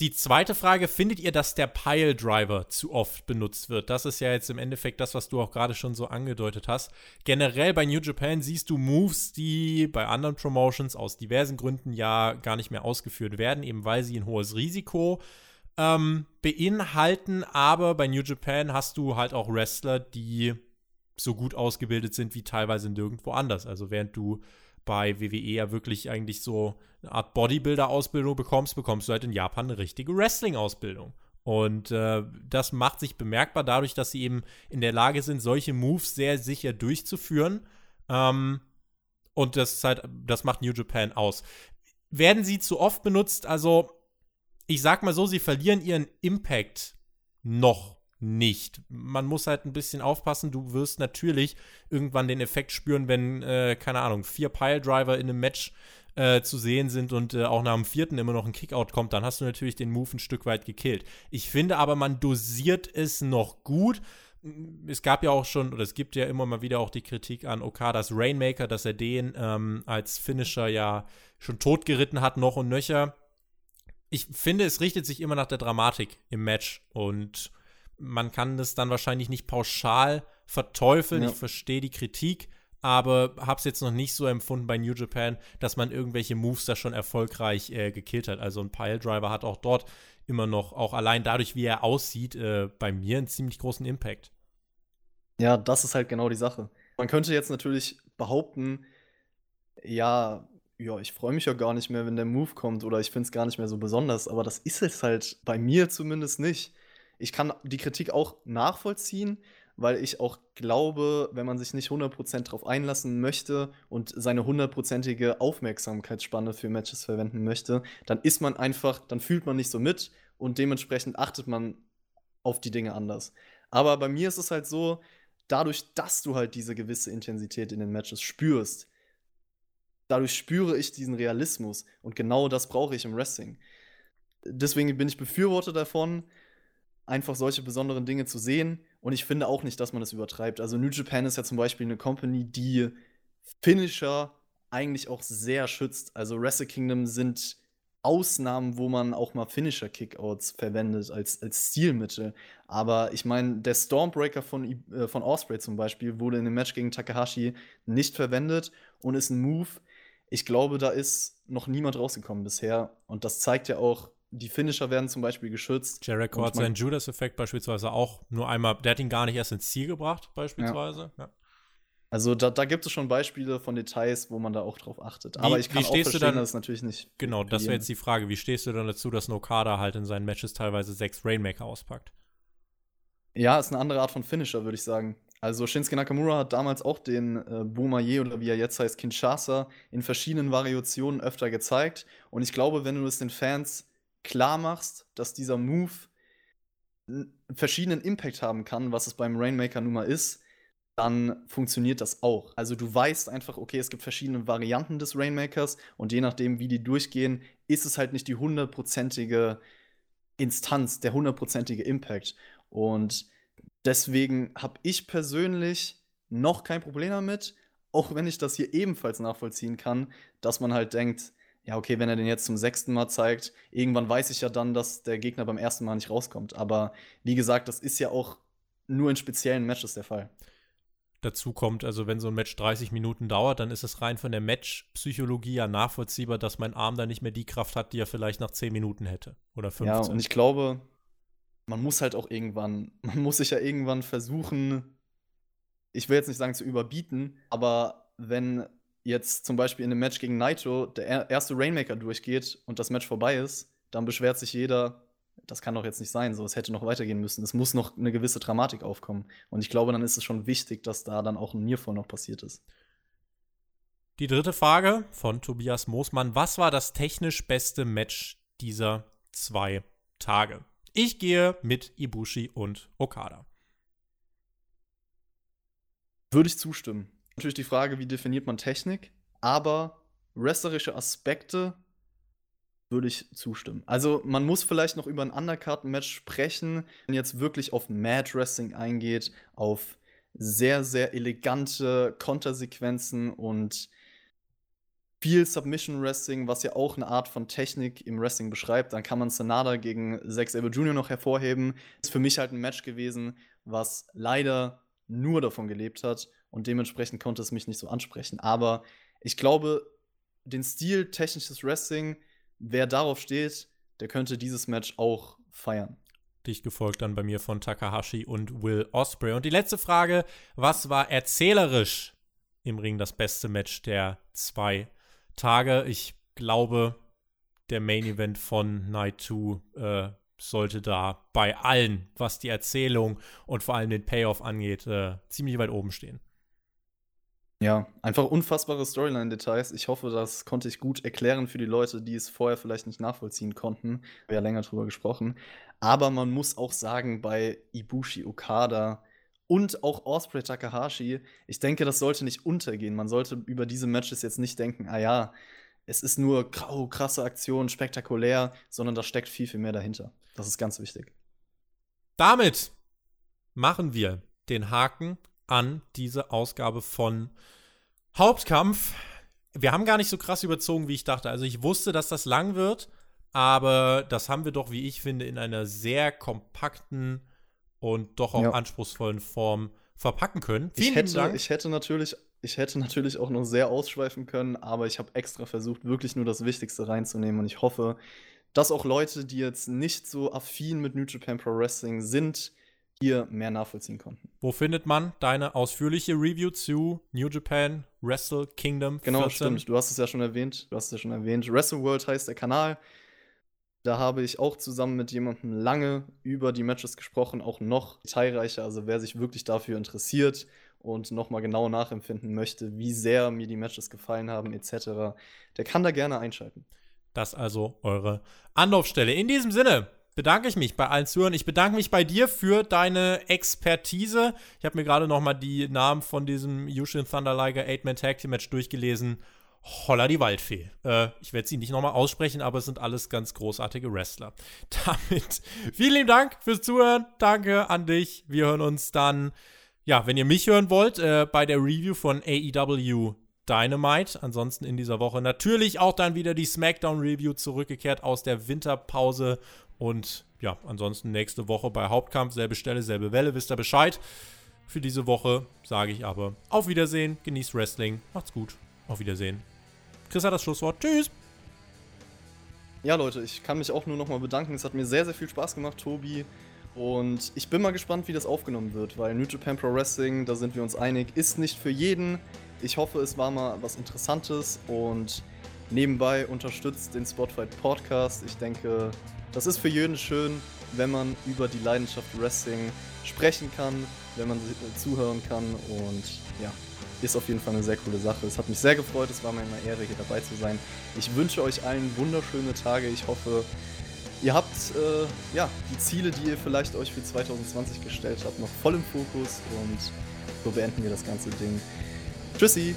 Die zweite Frage, findet ihr, dass der Pile Driver zu oft benutzt wird? Das ist ja jetzt im Endeffekt das, was du auch gerade schon so angedeutet hast. Generell bei New Japan siehst du Moves, die bei anderen Promotions aus diversen Gründen ja gar nicht mehr ausgeführt werden, eben weil sie ein hohes Risiko ähm, beinhalten. Aber bei New Japan hast du halt auch Wrestler, die so gut ausgebildet sind wie teilweise nirgendwo anders. Also während du bei WWE ja wirklich eigentlich so eine Art Bodybuilder-Ausbildung bekommst, bekommst du halt in Japan eine richtige Wrestling-Ausbildung. Und äh, das macht sich bemerkbar dadurch, dass sie eben in der Lage sind, solche Moves sehr sicher durchzuführen. Ähm, und das ist halt, das macht New Japan aus. Werden sie zu oft benutzt? Also, ich sag mal so, sie verlieren ihren Impact noch nicht. Man muss halt ein bisschen aufpassen. Du wirst natürlich irgendwann den Effekt spüren, wenn, äh, keine Ahnung, vier Piledriver in einem Match äh, zu sehen sind und äh, auch nach dem vierten immer noch ein Kickout kommt, dann hast du natürlich den Move ein Stück weit gekillt. Ich finde aber, man dosiert es noch gut. Es gab ja auch schon, oder es gibt ja immer mal wieder auch die Kritik an Okadas Rainmaker, dass er den ähm, als Finisher ja schon totgeritten hat, noch und nöcher. Ich finde, es richtet sich immer nach der Dramatik im Match und man kann das dann wahrscheinlich nicht pauschal verteufeln. Ja. Ich verstehe die Kritik, aber habe es jetzt noch nicht so empfunden bei New Japan, dass man irgendwelche Moves da schon erfolgreich äh, gekillt hat. Also ein Piledriver hat auch dort immer noch, auch allein dadurch, wie er aussieht, äh, bei mir einen ziemlich großen Impact. Ja, das ist halt genau die Sache. Man könnte jetzt natürlich behaupten, ja, ja, ich freue mich ja gar nicht mehr, wenn der Move kommt oder ich finde es gar nicht mehr so besonders, aber das ist es halt bei mir zumindest nicht ich kann die Kritik auch nachvollziehen, weil ich auch glaube, wenn man sich nicht 100% darauf einlassen möchte und seine hundertprozentige Aufmerksamkeitsspanne für Matches verwenden möchte, dann ist man einfach, dann fühlt man nicht so mit und dementsprechend achtet man auf die Dinge anders. Aber bei mir ist es halt so, dadurch, dass du halt diese gewisse Intensität in den Matches spürst, dadurch spüre ich diesen Realismus und genau das brauche ich im Wrestling. Deswegen bin ich Befürworter davon, einfach solche besonderen Dinge zu sehen. Und ich finde auch nicht, dass man das übertreibt. Also New Japan ist ja zum Beispiel eine Company, die Finisher eigentlich auch sehr schützt. Also Wrestle Kingdom sind Ausnahmen, wo man auch mal Finisher-Kickouts verwendet als, als Stilmittel. Aber ich meine, der Stormbreaker von, äh, von Osprey zum Beispiel wurde in dem Match gegen Takahashi nicht verwendet und ist ein Move. Ich glaube, da ist noch niemand rausgekommen bisher. Und das zeigt ja auch, die Finisher werden zum Beispiel geschützt. Jericho hat seinen Judas-Effekt beispielsweise auch nur einmal, der hat ihn gar nicht erst ins Ziel gebracht, beispielsweise. Ja. Ja. Also da, da, gibt es schon Beispiele von Details, wo man da auch drauf achtet. Aber ich kann wie auch verstehen, dann, dass es natürlich nicht. Genau, das wäre jetzt die Frage. Wie stehst du dann dazu, dass Nokada halt in seinen Matches teilweise sechs Rainmaker auspackt? Ja, ist eine andere Art von Finisher, würde ich sagen. Also Shinsuke Nakamura hat damals auch den äh, Bomaye oder wie er jetzt heißt, Kinshasa in verschiedenen Variationen öfter gezeigt. Und ich glaube, wenn du es den Fans klar machst, dass dieser Move verschiedenen Impact haben kann, was es beim Rainmaker nun mal ist, dann funktioniert das auch. Also du weißt einfach, okay, es gibt verschiedene Varianten des Rainmakers und je nachdem, wie die durchgehen, ist es halt nicht die hundertprozentige Instanz, der hundertprozentige Impact. Und deswegen habe ich persönlich noch kein Problem damit, auch wenn ich das hier ebenfalls nachvollziehen kann, dass man halt denkt, ja, okay, wenn er den jetzt zum sechsten Mal zeigt, irgendwann weiß ich ja dann, dass der Gegner beim ersten Mal nicht rauskommt. Aber wie gesagt, das ist ja auch nur in speziellen Matches der Fall. Dazu kommt, also wenn so ein Match 30 Minuten dauert, dann ist es rein von der Match-Psychologie ja nachvollziehbar, dass mein Arm dann nicht mehr die Kraft hat, die er vielleicht nach 10 Minuten hätte. Oder 15. Ja, und ich glaube, man muss halt auch irgendwann, man muss sich ja irgendwann versuchen, ich will jetzt nicht sagen zu überbieten, aber wenn jetzt zum Beispiel in einem Match gegen Naito der erste Rainmaker durchgeht und das Match vorbei ist, dann beschwert sich jeder, das kann doch jetzt nicht sein, so, es hätte noch weitergehen müssen. Es muss noch eine gewisse Dramatik aufkommen. Und ich glaube, dann ist es schon wichtig, dass da dann auch ein Nearfall noch passiert ist. Die dritte Frage von Tobias Moosmann. Was war das technisch beste Match dieser zwei Tage? Ich gehe mit Ibushi und Okada. Würde ich zustimmen. Natürlich die Frage, wie definiert man Technik, aber wrestlerische Aspekte würde ich zustimmen. Also man muss vielleicht noch über ein Undercard-Match sprechen, wenn jetzt wirklich auf Mad Wrestling eingeht, auf sehr, sehr elegante Kontersequenzen und viel Submission Wrestling, was ja auch eine Art von Technik im Wrestling beschreibt. Dann kann man Sanada gegen Zack Sabre Jr. noch hervorheben. Ist für mich halt ein Match gewesen, was leider nur davon gelebt hat und dementsprechend konnte es mich nicht so ansprechen. Aber ich glaube, den Stil technisches Wrestling, wer darauf steht, der könnte dieses Match auch feiern. Dich gefolgt dann bei mir von Takahashi und Will Osprey. Und die letzte Frage: Was war erzählerisch im Ring das beste Match der zwei Tage? Ich glaube, der Main Event von Night 2 äh, sollte da bei allen, was die Erzählung und vor allem den Payoff angeht, äh, ziemlich weit oben stehen. Ja, einfach unfassbare Storyline-Details. Ich hoffe, das konnte ich gut erklären für die Leute, die es vorher vielleicht nicht nachvollziehen konnten. Wir haben ja länger drüber gesprochen. Aber man muss auch sagen, bei Ibushi Okada und auch Osprey Takahashi, ich denke, das sollte nicht untergehen. Man sollte über diese Matches jetzt nicht denken, ah ja, es ist nur grau, krasse Aktion, spektakulär, sondern da steckt viel, viel mehr dahinter. Das ist ganz wichtig. Damit machen wir den Haken an diese Ausgabe von Hauptkampf. Wir haben gar nicht so krass überzogen, wie ich dachte. Also ich wusste, dass das lang wird, aber das haben wir doch, wie ich finde, in einer sehr kompakten und doch auch ja. anspruchsvollen Form verpacken können. Vielen ich hätte, Dank. Ich hätte natürlich ich hätte natürlich auch noch sehr ausschweifen können, aber ich habe extra versucht, wirklich nur das Wichtigste reinzunehmen und ich hoffe, dass auch Leute, die jetzt nicht so affin mit New Japan Pro Wrestling sind, hier mehr nachvollziehen konnten. Wo findet man deine ausführliche Review zu New Japan Wrestle Kingdom? Genau, 14? stimmt. Du hast es ja schon erwähnt. Du hast es ja schon erwähnt. Wrestle World heißt der Kanal. Da habe ich auch zusammen mit jemandem lange über die Matches gesprochen, auch noch detailreicher. Also wer sich wirklich dafür interessiert und nochmal genau nachempfinden möchte, wie sehr mir die Matches gefallen haben, etc., der kann da gerne einschalten. Das also eure Anlaufstelle. In diesem Sinne, bedanke ich mich bei allen Zuhörern. Ich bedanke mich bei dir für deine Expertise. Ich habe mir gerade noch mal die Namen von diesem Yushin Thunder Liger 8-Man Tag Team Match durchgelesen. Holla die Waldfee. Äh, ich werde sie nicht nochmal aussprechen, aber es sind alles ganz großartige Wrestler. Damit vielen lieben Dank fürs Zuhören. Danke an dich. Wir hören uns dann, ja, wenn ihr mich hören wollt, äh, bei der Review von AEW Dynamite. Ansonsten in dieser Woche natürlich auch dann wieder die SmackDown Review zurückgekehrt aus der Winterpause und ja, ansonsten nächste Woche bei Hauptkampf, selbe Stelle, selbe Welle, wisst ihr Bescheid. Für diese Woche sage ich aber auf Wiedersehen, genießt Wrestling, macht's gut, auf Wiedersehen. Chris hat das Schlusswort. Tschüss! Ja, Leute, ich kann mich auch nur nochmal bedanken. Es hat mir sehr, sehr viel Spaß gemacht, Tobi. Und ich bin mal gespannt, wie das aufgenommen wird, weil New Japan Pro Wrestling, da sind wir uns einig, ist nicht für jeden. Ich hoffe, es war mal was Interessantes und nebenbei unterstützt den Spotlight Podcast. Ich denke, das ist für jeden schön, wenn man über die Leidenschaft Wrestling sprechen kann, wenn man zuhören kann und ja, ist auf jeden Fall eine sehr coole Sache. Es hat mich sehr gefreut, es war mir eine Ehre, hier dabei zu sein. Ich wünsche euch allen wunderschöne Tage. Ich hoffe, ihr habt äh, ja, die Ziele, die ihr vielleicht euch für 2020 gestellt habt, noch voll im Fokus und so beenden wir das ganze Ding. Tschüssi!